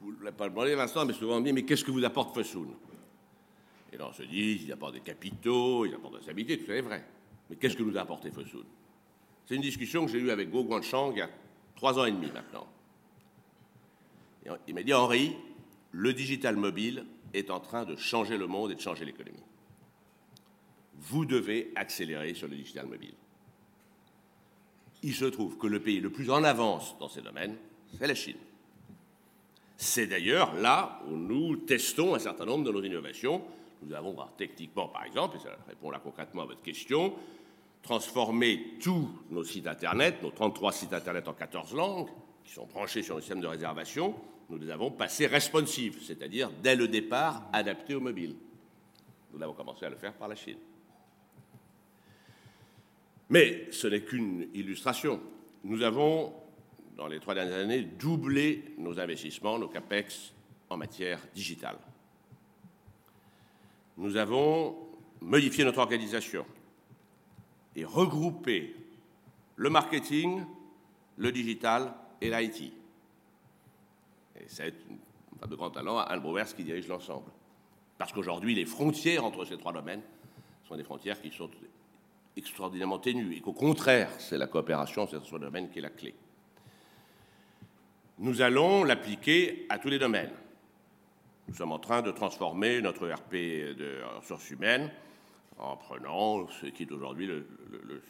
Vous ne l'avez pas demandé, Vincent, mais souvent on me dit Mais qu'est-ce que vous apporte Fosun Et là, on se dit Il apporte des capitaux, il apporte des stabilité, tout ça est vrai. Mais qu'est-ce que nous a apporté Fosun C'est une discussion que j'ai eue avec Go Guangchang il y a trois ans et demi maintenant. Il m'a dit Henri, le digital mobile est en train de changer le monde et de changer l'économie. Vous devez accélérer sur le digital mobile. Il se trouve que le pays le plus en avance dans ces domaines, c'est la Chine. C'est d'ailleurs là où nous testons un certain nombre de nos innovations. Nous avons techniquement, par exemple, et ça répond là concrètement à votre question, transformer tous nos sites Internet, nos 33 sites Internet en 14 langues, qui sont branchés sur le système de réservation, nous les avons passés responsive, c'est-à-dire dès le départ adaptés au mobile. Nous avons commencé à le faire par la Chine. Mais ce n'est qu'une illustration. Nous avons, dans les trois dernières années, doublé nos investissements, nos CAPEX en matière digitale. Nous avons modifié notre organisation et regroupé le marketing, le digital et l'IT. Et c'est de grand talent, Al Brouwers qui dirige l'ensemble. Parce qu'aujourd'hui, les frontières entre ces trois domaines sont des frontières qui sont extraordinairement ténues et qu'au contraire, c'est la coopération sur ces trois domaines qui est la clé. Nous allons l'appliquer à tous les domaines. Nous sommes en train de transformer notre RP de ressources humaines en prenant ce qui est aujourd'hui le,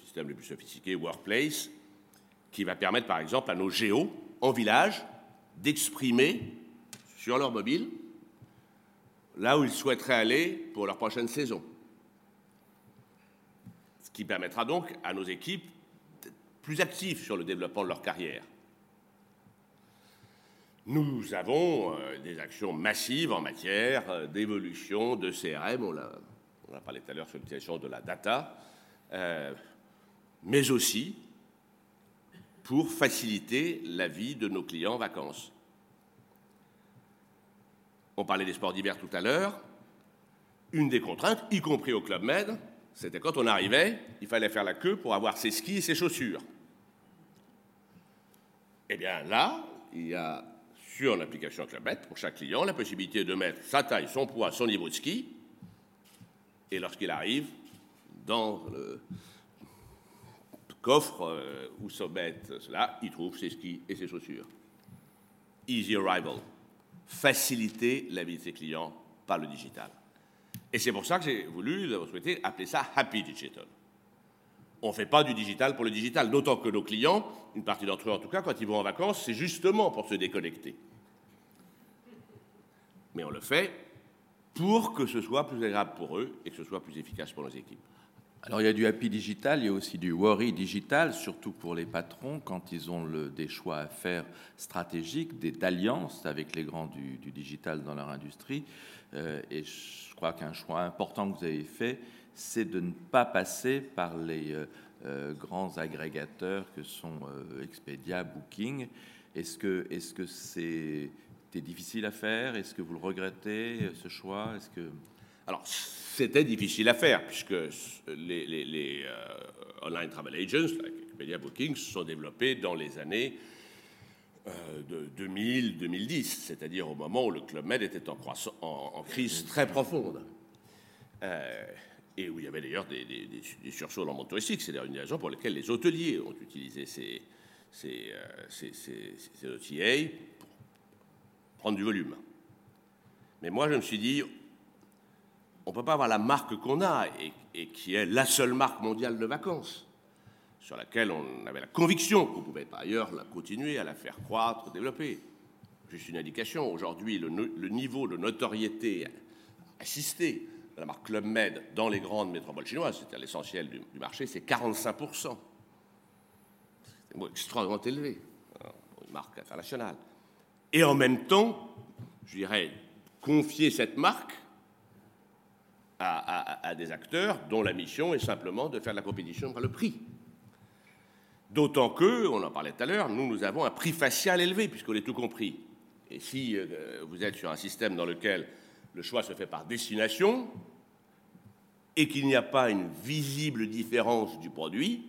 système le plus sophistiqué, Workplace, qui va permettre par exemple à nos géos en village d'exprimer sur leur mobile là où ils souhaiteraient aller pour leur prochaine saison. Ce qui permettra donc à nos équipes d'être plus actives sur le développement de leur carrière. Nous avons euh, des actions massives en matière euh, d'évolution de CRM, on l'a, parlé tout à l'heure sur l'utilisation de la data, euh, mais aussi pour faciliter la vie de nos clients en vacances. On parlait des sports d'hiver tout à l'heure. Une des contraintes, y compris au Club Med, c'était quand on arrivait, il fallait faire la queue pour avoir ses skis et ses chaussures. Eh bien là, il y a sur l'application Club Med, pour chaque client, la possibilité de mettre sa taille, son poids, son niveau de ski, et lorsqu'il arrive dans le coffre euh, où se mettent cela, il trouve ses skis et ses chaussures. Easy arrival faciliter la vie de ses clients par le digital. Et c'est pour ça que j'ai voulu, vous souhaité, appeler ça Happy Digital. On ne fait pas du digital pour le digital, d'autant que nos clients, une partie d'entre eux en tout cas, quand ils vont en vacances, c'est justement pour se déconnecter. Mais on le fait pour que ce soit plus agréable pour eux et que ce soit plus efficace pour nos équipes. Alors il y a du happy digital, il y a aussi du worry digital, surtout pour les patrons quand ils ont des choix à faire stratégiques, des d'alliances avec les grands du, digital dans leur industrie. Euh, et je crois qu'un choix important que vous avez fait, c'est de ne pas passer par les euh, euh, grands agrégateurs que sont Expedia, Booking. Est-ce que est-ce que c'est difficile à faire? Est-ce que vous le regrettez ce choix? Est-ce que alors, c'était difficile à faire, puisque les, euh, online travel agents, like Expedia Booking, se sont développés dans les années euh, de 2000-2010, c'est-à-dire au moment où le Club Med était en, crise très profonde. Euh, et où il y avait d'ailleurs des, sursauts dans le monde touristique. C'est d'ailleurs une des raisons pour lesquelles les hôteliers ont utilisé ces OTA pour prendre du volume. Mais moi, je me suis dit, on ne peut pas avoir la marque qu'on a et, qui est la seule marque mondiale de vacances, sur laquelle on avait la conviction qu'on pouvait par ailleurs la continuer à la faire croître, développer. Juste une indication, aujourd'hui, le, niveau de notoriété assisté de la marque Club Med dans les grandes métropoles chinoises, c'est-à-dire l'essentiel du, marché, c'est 45%. C'est extrêmement élevé pour une marque internationale. Et en même temps, je dirais, confier cette marque à, des acteurs dont la mission est simplement de faire la compétition par le prix. D'autant que, on en parlait tout à l'heure, nous, nous avons un prix facial élevé, puisqu'on est tout compris. Et si euh, vous êtes sur un système dans lequel le choix se fait par destination, et qu'il n'y a pas une visible différence du produit,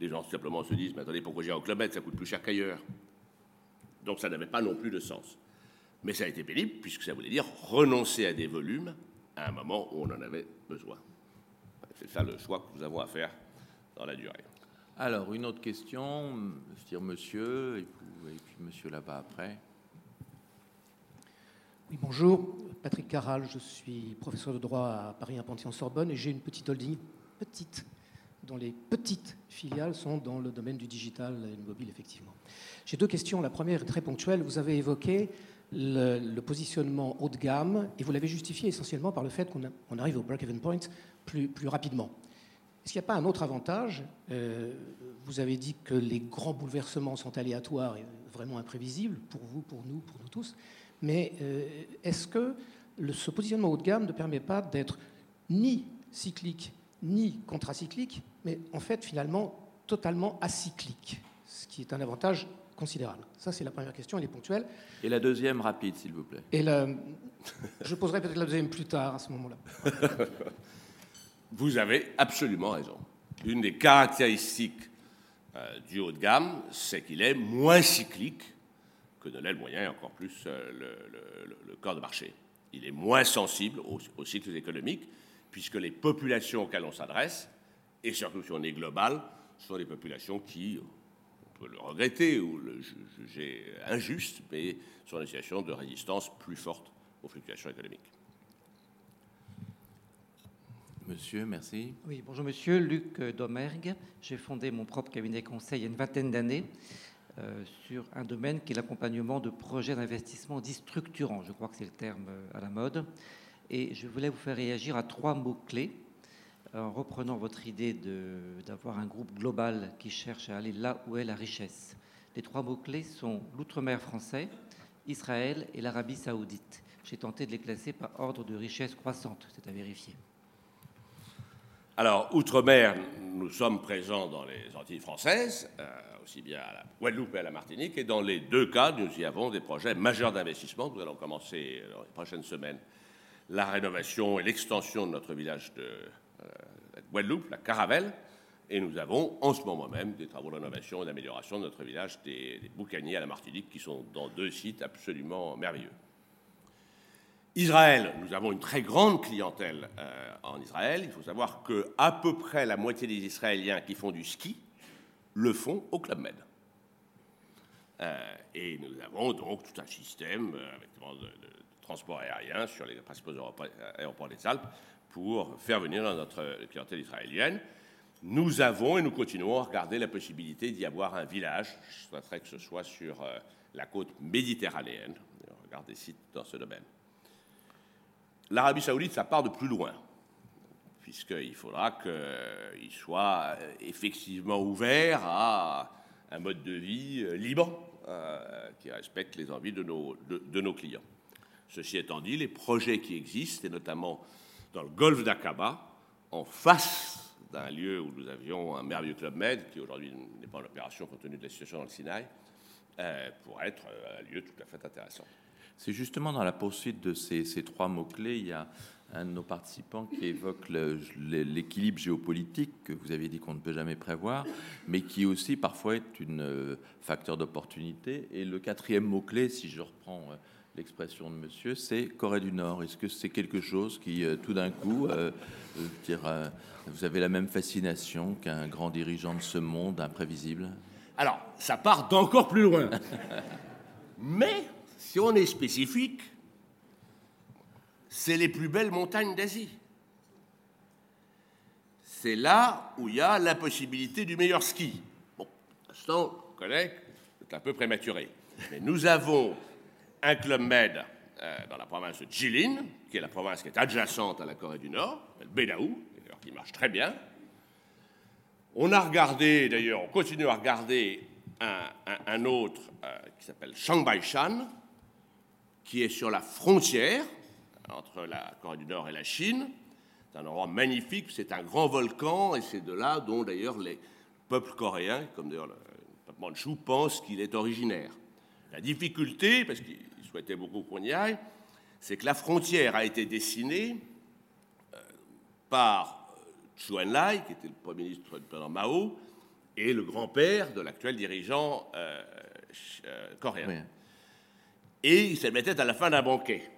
les gens simplement se disent, mais attendez, pourquoi j'ai au Club ça coûte plus cher qu'ailleurs? Donc ça n'avait pas non plus de sens. Mais ça a été pénible, puisque ça voulait dire renoncer à des volumes à un moment où on en avait besoin. C'est ça le choix que nous avons à faire dans la durée. Alors, une autre question, je dire monsieur, et puis, monsieur là-bas après. Oui, bonjour. Patrick Caral, je suis professeur de droit à Paris en sorbonne et j'ai une petite holding, petite, dont les petites filiales sont dans le domaine du digital et du mobile, effectivement. J'ai deux questions. La première est très ponctuelle. Vous avez évoqué le, positionnement haut de gamme, et vous l'avez justifié essentiellement par le fait qu'on arrive au break-even point plus, rapidement. Est-ce qu'il n'y a pas un autre avantage euh, Vous avez dit que les grands bouleversements sont aléatoires et vraiment imprévisibles pour vous, pour nous, pour nous tous. Mais euh, est-ce que le, ce positionnement haut de gamme ne permet pas d'être ni cyclique ni contracyclique, mais en fait finalement totalement acyclique, ce qui est un avantage considérable. Ça, c'est la première question, elle est ponctuelle. Et la deuxième, rapide, s'il vous plaît. Et la, je poserai peut-être la deuxième plus tard, à ce moment-là. Vous avez absolument raison. Une des caractéristiques euh, du haut de gamme, c'est qu'il est moins cyclique que ne l'est le moyen et encore plus euh, le, le, le, corps de marché. Il est moins sensible aux, aux cycles économiques puisque les populations auxquelles on s'adresse, et surtout si on est global, sont des populations qui, peut le regretter ou le juger injuste, mais dans une situation de résistance plus forte aux fluctuations économiques. Monsieur, merci. Oui, bonjour monsieur, Luc Domergue. J'ai fondé mon propre cabinet conseil il y a une vingtaine d'années euh, sur un domaine qui est l'accompagnement de projets d'investissement dits structurants. Je crois que c'est le terme euh, à la mode. Et je voulais vous faire réagir à trois mots-clés en reprenant votre idée d'avoir un groupe global qui cherche à aller là où est la richesse. Les trois mots-clés sont l'outre-mer français, Israël et l'Arabie saoudite. J'ai tenté de les classer par ordre de richesse croissante, c'est à vérifier. Alors, outre-mer, nous sommes présents dans les Antilles françaises, euh, aussi bien à la Guadeloupe et à la Martinique, et dans les deux cas, nous y avons des projets majeurs d'investissement. Nous allons commencer dans les prochaines semaines la rénovation et l'extension de notre village de euh, Guadeloupe, la Caravelle, et nous avons en ce moment même des travaux de rénovation et d'amélioration de notre village des, Boucaniers à la Martinique, qui sont dans deux sites absolument merveilleux. Israël, nous avons une très grande clientèle euh, en Israël. Il faut savoir que à peu près la moitié des Israéliens qui font du ski le font au Club Med. Euh, et nous avons donc tout un système de, transport aérien sur les principaux aéroports des Alpes pour faire venir notre clientèle israélienne. Nous avons et nous continuons à regarder la possibilité d'y avoir un village. Je souhaiterais que ce soit sur la côte méditerranéenne. On regarde des sites dans ce domaine. L'Arabie saoudite, ça part de plus loin, puisqu'il faudra qu'il soit effectivement ouvert à un mode de vie libre euh, qui respecte les envies de nos, clients. Ceci étant dit, les projets qui existent, et notamment dans le golfe d'Aqaba, en face d'un lieu où nous avions un merveilleux club Med, qui aujourd'hui n'est pas en opération compte tenu de la situation dans le Sinaï, euh, pourrait être un lieu tout à fait intéressant. C'est justement dans la poursuite de ces, ces trois mots-clés, il y a un de nos participants qui évoque l'équilibre géopolitique que vous avez dit qu'on ne peut jamais prévoir, mais qui aussi parfois est un euh, facteur d'opportunité. Et le quatrième mot-clé, si je reprends euh, l'expression de monsieur, c'est Corée du Nord. Est-ce que c'est quelque chose qui, euh, tout d'un coup, euh, euh, vous avez la même fascination qu'un grand dirigeant de ce monde imprévisible? Alors, ça part d'encore plus loin. *laughs* mais si on est spécifique, c'est les plus belles montagnes d'Asie. C'est là où il y a la possibilité du meilleur ski. Bon, l'instant, collègue, c'est un peu prématuré. Mais nous avons un club med euh, dans la province de Jilin, qui est la province qui est adjacente à la Corée du Nord, le Bedaou, qui marche très bien. On a regardé, d'ailleurs, on continue à regarder un, autre euh, qui s'appelle Shangbaishan, qui est sur la frontière entre la Corée du Nord et la Chine. C'est un endroit magnifique, c'est un grand volcan, et c'est de là dont d'ailleurs les peuples coréens, comme d'ailleurs le peuple manchou, pensent qu'il est originaire. La difficulté, parce qu'ils souhaitaient beaucoup qu'on y aille, c'est que la frontière a été dessinée euh, par Chou En-lai, qui était le premier ministre du président Mao, et le grand-père de l'actuel dirigeant euh, euh, coréen. Oui. Et ils se mettaient à la fin d'un banquet.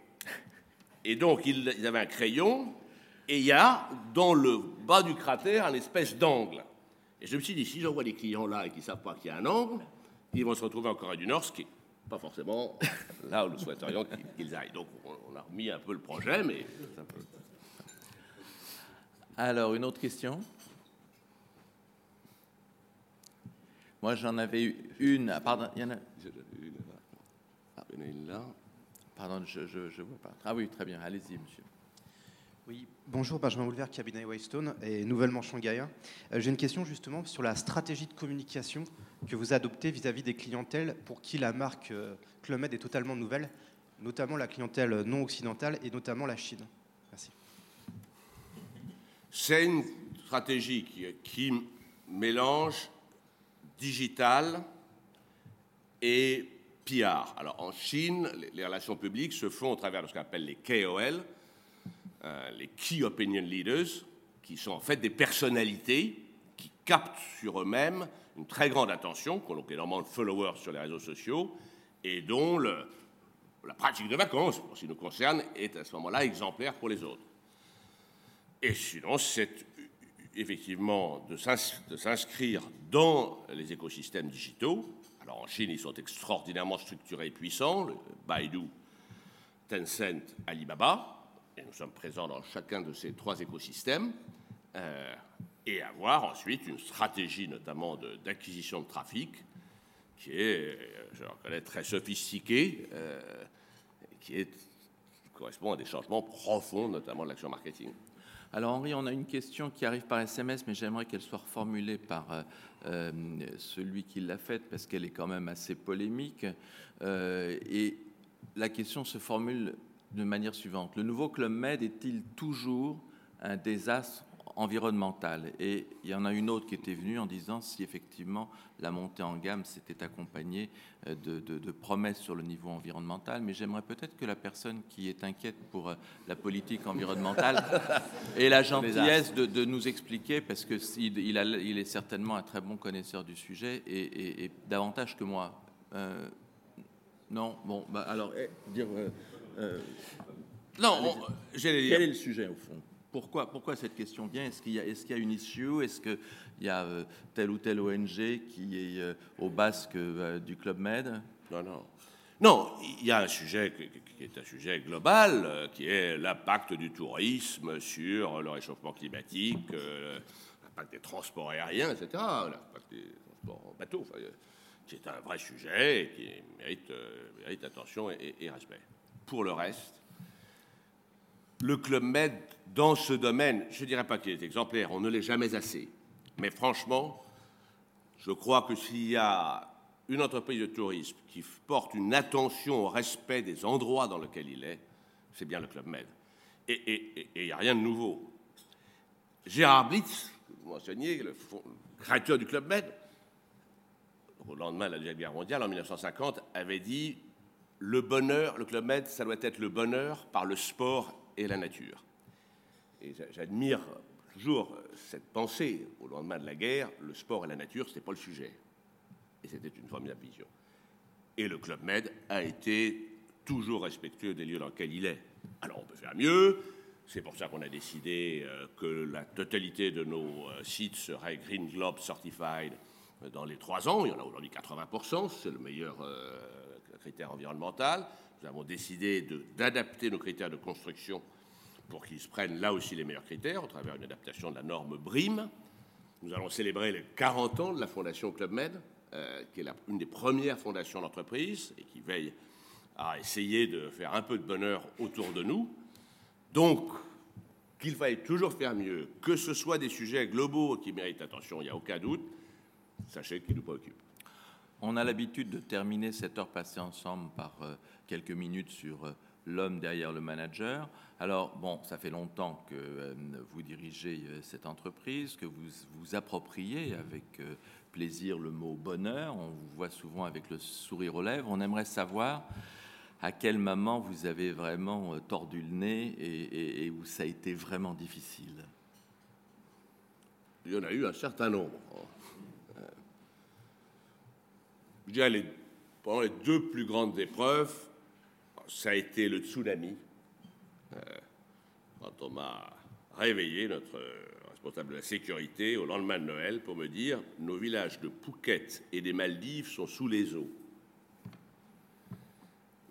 Et donc, ils avaient un crayon, et il y a, dans le bas du cratère, une espèce d'angle. Et je me suis dit, si j'envoie des clients là et qu'ils ne savent pas qu'il y a un angle, ils vont se retrouver en Corée du Nord, ce qui n'est pas forcément là où nous souhaiterions qu'ils aillent. Donc, on a remis un peu le projet, mais... Alors, une autre question? Moi, j'en avais eu une. Pardon, il y en a une là. Ah, une là. Pardon, je ne vois pas. Ah oui, très bien. Allez-y, monsieur. Oui, bonjour Benjamin Boulevard, cabinet Waystone et nouvellement Shanghai. Euh, J'ai une question justement sur la stratégie de communication que vous adoptez vis-à-vis des clientèles pour qui la marque euh, Club Med est totalement nouvelle, notamment la clientèle non occidentale et notamment la Chine. Merci. C'est une stratégie qui, mélange digital et PR. Alors en Chine, les relations publiques se font au travers de ce qu'on appelle les KOL, euh, les Key Opinion Leaders, qui sont en fait des personnalités qui captent sur eux-mêmes une très grande attention, donc énormément de followers sur les réseaux sociaux, et dont la pratique de vacances, pour ce qui nous concerne, est à ce moment-là exemplaire pour les autres. Et sinon, c'est effectivement de s'inscrire dans les écosystèmes digitaux. Alors en Chine, ils sont extraordinairement structurés et puissants, Baidu, Tencent, Alibaba, nous sommes présents dans chacun de ces trois écosystèmes, euh, et avoir ensuite une stratégie notamment d'acquisition de, trafic qui est, je le reconnais, très sophistiquée, euh, qui, correspond à des changements profonds, notamment de l'action marketing. Alors Henri, on a une question qui arrive par SMS, mais j'aimerais qu'elle soit reformulée par euh, euh, celui qui l'a faite, parce qu'elle est quand même assez polémique. Euh, et la question se formule de manière suivante. Le nouveau Club Med est-il toujours un désastre environnemental? Et il y en a une autre qui était venue en disant si effectivement la montée en gamme s'était accompagnée de, de, de, promesses sur le niveau environnemental. Mais j'aimerais peut-être que la personne qui est inquiète pour la politique environnementale *laughs* ait la gentillesse de, de, nous expliquer, parce qu'il il, il est certainement un très bon connaisseur du sujet et, et, et davantage que moi. Euh, non, bon, bah alors, eh, dire. Euh, euh, non, quel est le sujet au fond? Pourquoi, pourquoi, cette question vient? Est-ce qu'il y, est qu y, a une issue? Est-ce qu'il y a euh, telle ou telle ONG qui est euh, au basque euh, du Club Med? Non, non. Non, il y a un sujet qui est un sujet global, qui est l'impact du tourisme sur le réchauffement climatique, l'impact des transports aériens, etc., l'impact des transports en bateau, enfin, qui est un vrai sujet et qui mérite, mérite attention et, et respect. Pour le reste, le Club Med, dans ce domaine, je ne dirais pas qu'il est exemplaire, on ne l'est jamais assez. Mais franchement, je crois que s'il y a une entreprise de tourisme qui porte une attention au respect des endroits dans lesquels il est, c'est bien le Club Med. Et il n'y a rien de nouveau. Gérard Blitz, vous mentionniez, le, le créateur du Club Med, au lendemain de la Deuxième Guerre mondiale, en 1950, avait dit le bonheur, le Club Med, ça doit être le bonheur par le sport et la nature. Et j'admire toujours cette pensée au lendemain de la guerre, le sport et la nature, ce n'était pas le sujet. Et c'était une formidable vision. Et le Club Med a été toujours respectueux des lieux dans lesquels il est. Alors on peut faire mieux, c'est pour ça qu'on a décidé que la totalité de nos sites serait Green Globe Certified dans les trois ans. Il y en a aujourd'hui 80%, c'est le meilleur euh, critère environnemental. Nous avons décidé d'adapter nos critères de construction pour qu'ils se prennent là aussi les meilleurs critères, au travers d'une adaptation de la norme BRIM. Nous allons célébrer les 40 ans de la Fondation Club Med, euh, qui est la, une des premières fondations d'entreprise et qui veille à essayer de faire un peu de bonheur autour de nous. Donc, qu'il faille toujours faire mieux, que ce soit des sujets globaux qui méritent attention, il n'y a aucun doute, sachez qu'ils nous préoccupent. On a l'habitude de terminer cette heure passée ensemble par euh, quelques minutes sur euh, l'homme derrière le manager. Alors, bon, ça fait longtemps que euh, vous dirigez cette entreprise, que vous vous appropriez avec plaisir le mot bonheur. On vous voit souvent avec le sourire aux lèvres. On aimerait savoir à quel moment vous avez vraiment tordu le nez et, où ça a été vraiment difficile. Il y en a eu un certain nombre. Je dirais pendant les deux plus grandes épreuves, ça a été le tsunami. Euh, quand on m'a réveillé, notre responsable de la sécurité, au lendemain de Noël, pour me dire nos villages de Phuket et des Maldives sont sous les eaux.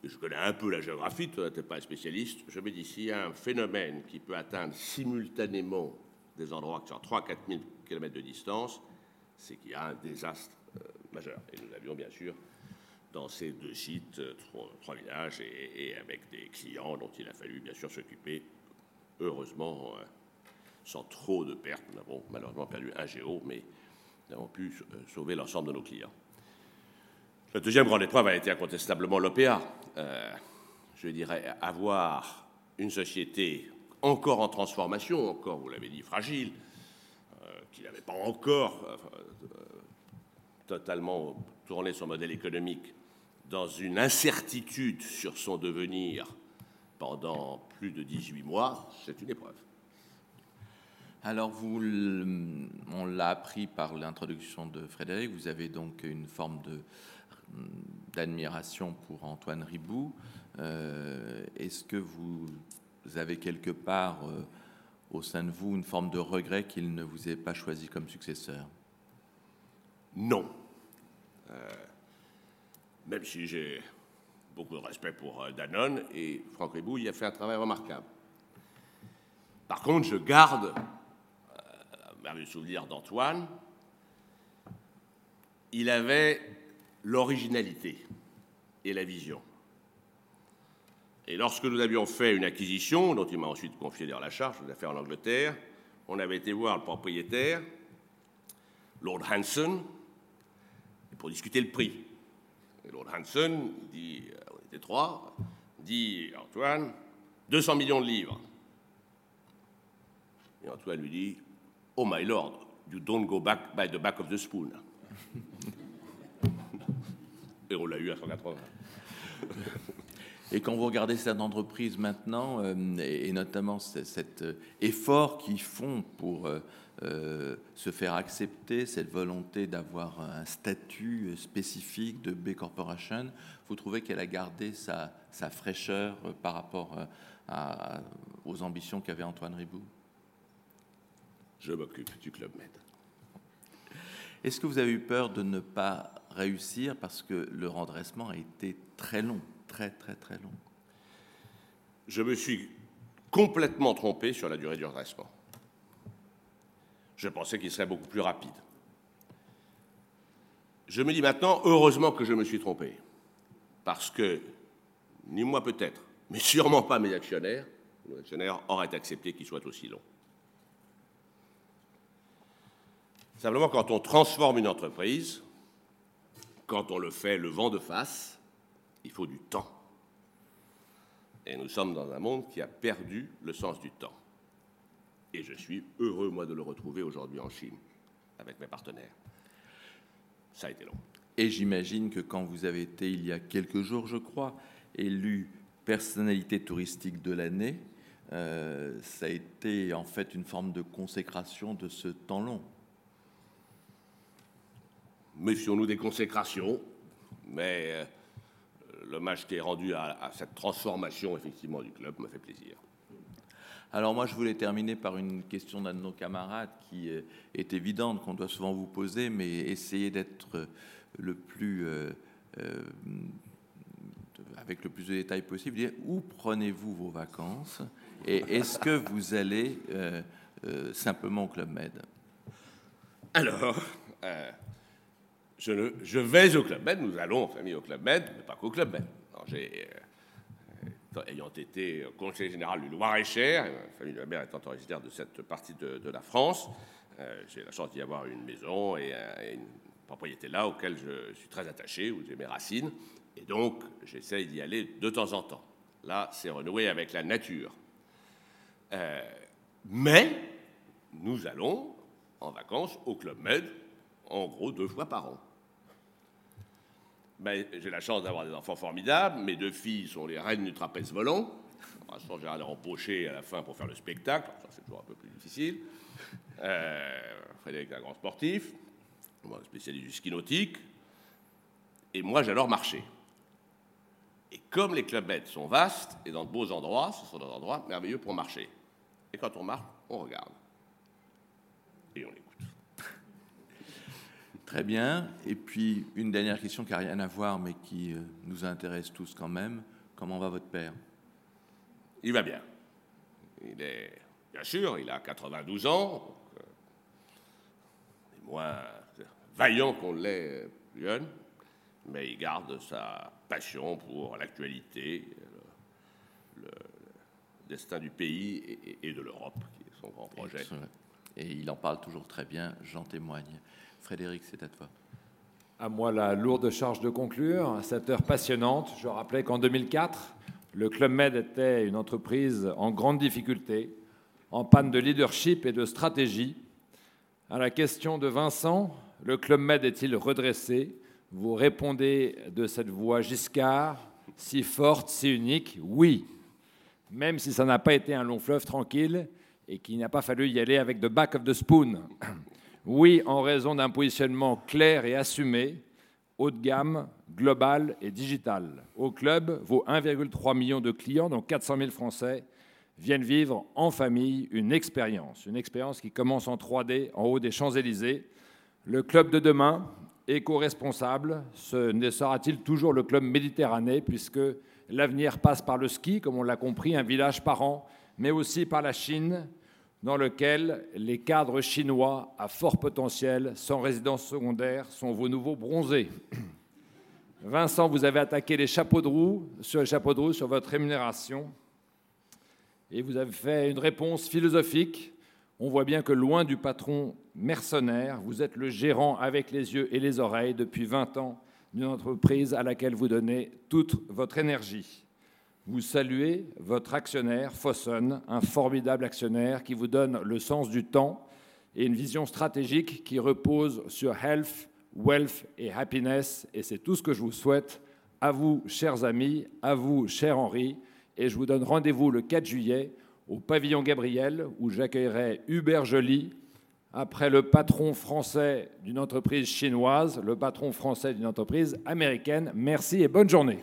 Je connais un peu la géographie, tu n'es pas un spécialiste. Je me dis s'il y a un phénomène qui peut atteindre simultanément des endroits qui sont à 3 4 000 km de distance, c'est qu'il y a un désastre euh, majeur. Et nous avions bien sûr dans ces deux sites, trois, trois villages, et, avec des clients dont il a fallu bien sûr s'occuper heureusement, euh, sans trop de pertes. Nous avons malheureusement perdu un géo, mais nous avons pu euh, sauver l'ensemble de nos clients. La deuxième grande épreuve a été incontestablement l'OPA. Euh, je dirais avoir une société encore en transformation, encore, vous l'avez dit, fragile, qui n'avait pas encore totalement tourné son modèle économique dans une incertitude sur son devenir pendant plus de 18 mois, c'est une épreuve. Alors, vous, on l'a appris par l'introduction de Frédéric, vous avez donc une forme de, d'admiration pour Antoine Ribou. Euh, est-ce que vous, avez quelque part euh, au sein de vous une forme de regret qu'il ne vous ait pas choisi comme successeur? Non. Euh, même si j'ai beaucoup de respect pour euh, Danone, et Franck Ribou y a fait un travail remarquable. Par contre, je garde euh, un souvenir d'Antoine. Il avait l'originalité et la vision. Et lorsque nous avions fait une acquisition, dont il m'a ensuite confié d'ailleurs la charge, je l'ai fait en Angleterre, on avait été voir le propriétaire, Lord Hanson, pour discuter le prix. Et Lord Hanson dit, euh, on était trois, dit Antoine, 200 millions de livres. Et Antoine lui dit, Oh my lord, you don't go back by the back of the spoon. *laughs* Et on l'a eu à 180. *laughs* Et quand vous regardez cette entreprise maintenant, euh, et, notamment cet euh, effort qu'ils font pour euh, se faire accepter cette volonté d'avoir un statut spécifique de B Corporation, vous trouvez qu'elle a gardé sa, fraîcheur euh, par rapport euh, aux ambitions qu'avait Antoine Ribou? Je m'occupe du Club Med. Est-ce que vous avez eu peur de ne pas réussir parce que le redressement a été très long, très très très long? Je me suis complètement trompé sur la durée du redressement. Je pensais qu'il serait beaucoup plus rapide. Je me dis maintenant, heureusement que je me suis trompé, parce que, ni moi peut-être, mais sûrement pas mes actionnaires, mes actionnaires auraient accepté qu'il soit aussi long. Simplement, quand on transforme une entreprise, quand on le fait le vent de face, il faut du temps. Et nous sommes dans un monde qui a perdu le sens du temps. Et je suis heureux, moi, de le retrouver aujourd'hui en Chine, avec mes partenaires. Ça a été long. Et j'imagine que quand vous avez été, il y a quelques jours, je crois, élu personnalité touristique de l'année, euh, ça a été en fait une forme de consécration de ce temps long. Méfions-nous des consécrations, mais euh, l'hommage qui est rendu à, à cette transformation effectivement du club me fait plaisir. Alors moi, je voulais terminer par une question d'un de nos camarades qui euh, est évidente, qu'on doit souvent vous poser, mais essayer d'être le plus... Euh, euh, avec le plus de détails possible, où prenez-vous vos vacances et est-ce que vous allez simplement au Club Med? Alors, je, vais au Club Med, nous allons en famille au Club Med, mais pas qu'au Club Med. Ayant été conseiller général du Loir-et-Cher, ma famille de la mère étant originaire de cette partie de, la France, euh, j'ai la chance d'y avoir une maison et, une propriété là auquel je suis très attaché, où j'ai mes racines, et donc j'essaye d'y aller de temps en temps. Là, c'est renouer avec la nature. Euh, mais nous allons en vacances au Club Med, en gros deux fois par an. Ben, j'ai la chance d'avoir des enfants formidables. Mes deux filles sont les reines du trapèze volant. Elles sont en général empochées à la fin pour faire le spectacle. Ça, c'est toujours un peu plus difficile. Euh, Frédéric est un grand sportif, moi, spécialiste du ski nautique. Et moi, j'adore marcher. Et comme les clubs sont vastes et dans de beaux endroits, ce sont des endroits merveilleux pour marcher. Et quand on marche, on regarde. Et on écoute. Très bien. Et puis, une dernière question qui n'a rien à voir, mais qui euh, nous intéresse tous quand même. Comment va votre père? Il va bien. Il est, bien sûr, il a 92 ans. il est moins vaillant qu'on l'est plus jeune, mais il garde sa passion pour l'actualité, destin du pays et, de l'Europe, qui est son grand projet. Et il en parle toujours très bien, j'en témoigne. Frédéric, c'est à toi. À moi la lourde charge de conclure. Cette heure passionnante, je rappelais qu'en 2004, le Club Med était une entreprise en grande difficulté, en panne de leadership et de stratégie. À la question de Vincent, le Club Med est-il redressé? Vous répondez de cette voix Giscard, si forte, si unique, oui. Même si ça n'a pas été un long fleuve tranquille et qu'il n'a pas fallu y aller avec the back of the spoon. Oui, en raison d'un positionnement clair et assumé, haut de gamme, global et digital. Au club, vos 1,3 million de clients, dont 400 000 Français, viennent vivre en famille une expérience, une expérience qui commence en 3D en haut des Champs-Élysées. Le club de demain, éco-responsable, ce ne sera-t-il toujours le club méditerranéen puisque l'avenir passe par le ski, comme on l'a compris, un village par an, mais aussi par la Chine, dans lequel les cadres chinois à fort potentiel, sans résidence secondaire, sont vos nouveaux bronzés. Vincent, vous avez attaqué les chapeaux de roue sur les chapeaux de roue sur votre rémunération et vous avez fait une réponse philosophique. On voit bien que loin du patron mercenaire, vous êtes le gérant avec les yeux et les oreilles depuis 20 ans d'une entreprise à laquelle vous donnez toute votre énergie. Vous saluez votre actionnaire, Fossen, un formidable actionnaire qui vous donne le sens du temps et une vision stratégique qui repose sur health, wealth et happiness. Et c'est tout ce que je vous souhaite. À vous, chers amis, à vous, cher Henri. Et je vous donne rendez-vous le 4 juillet au pavillon Gabriel où j'accueillerai Hubert Joly, après le patron français d'une entreprise chinoise, le patron français d'une entreprise américaine. Merci et bonne journée.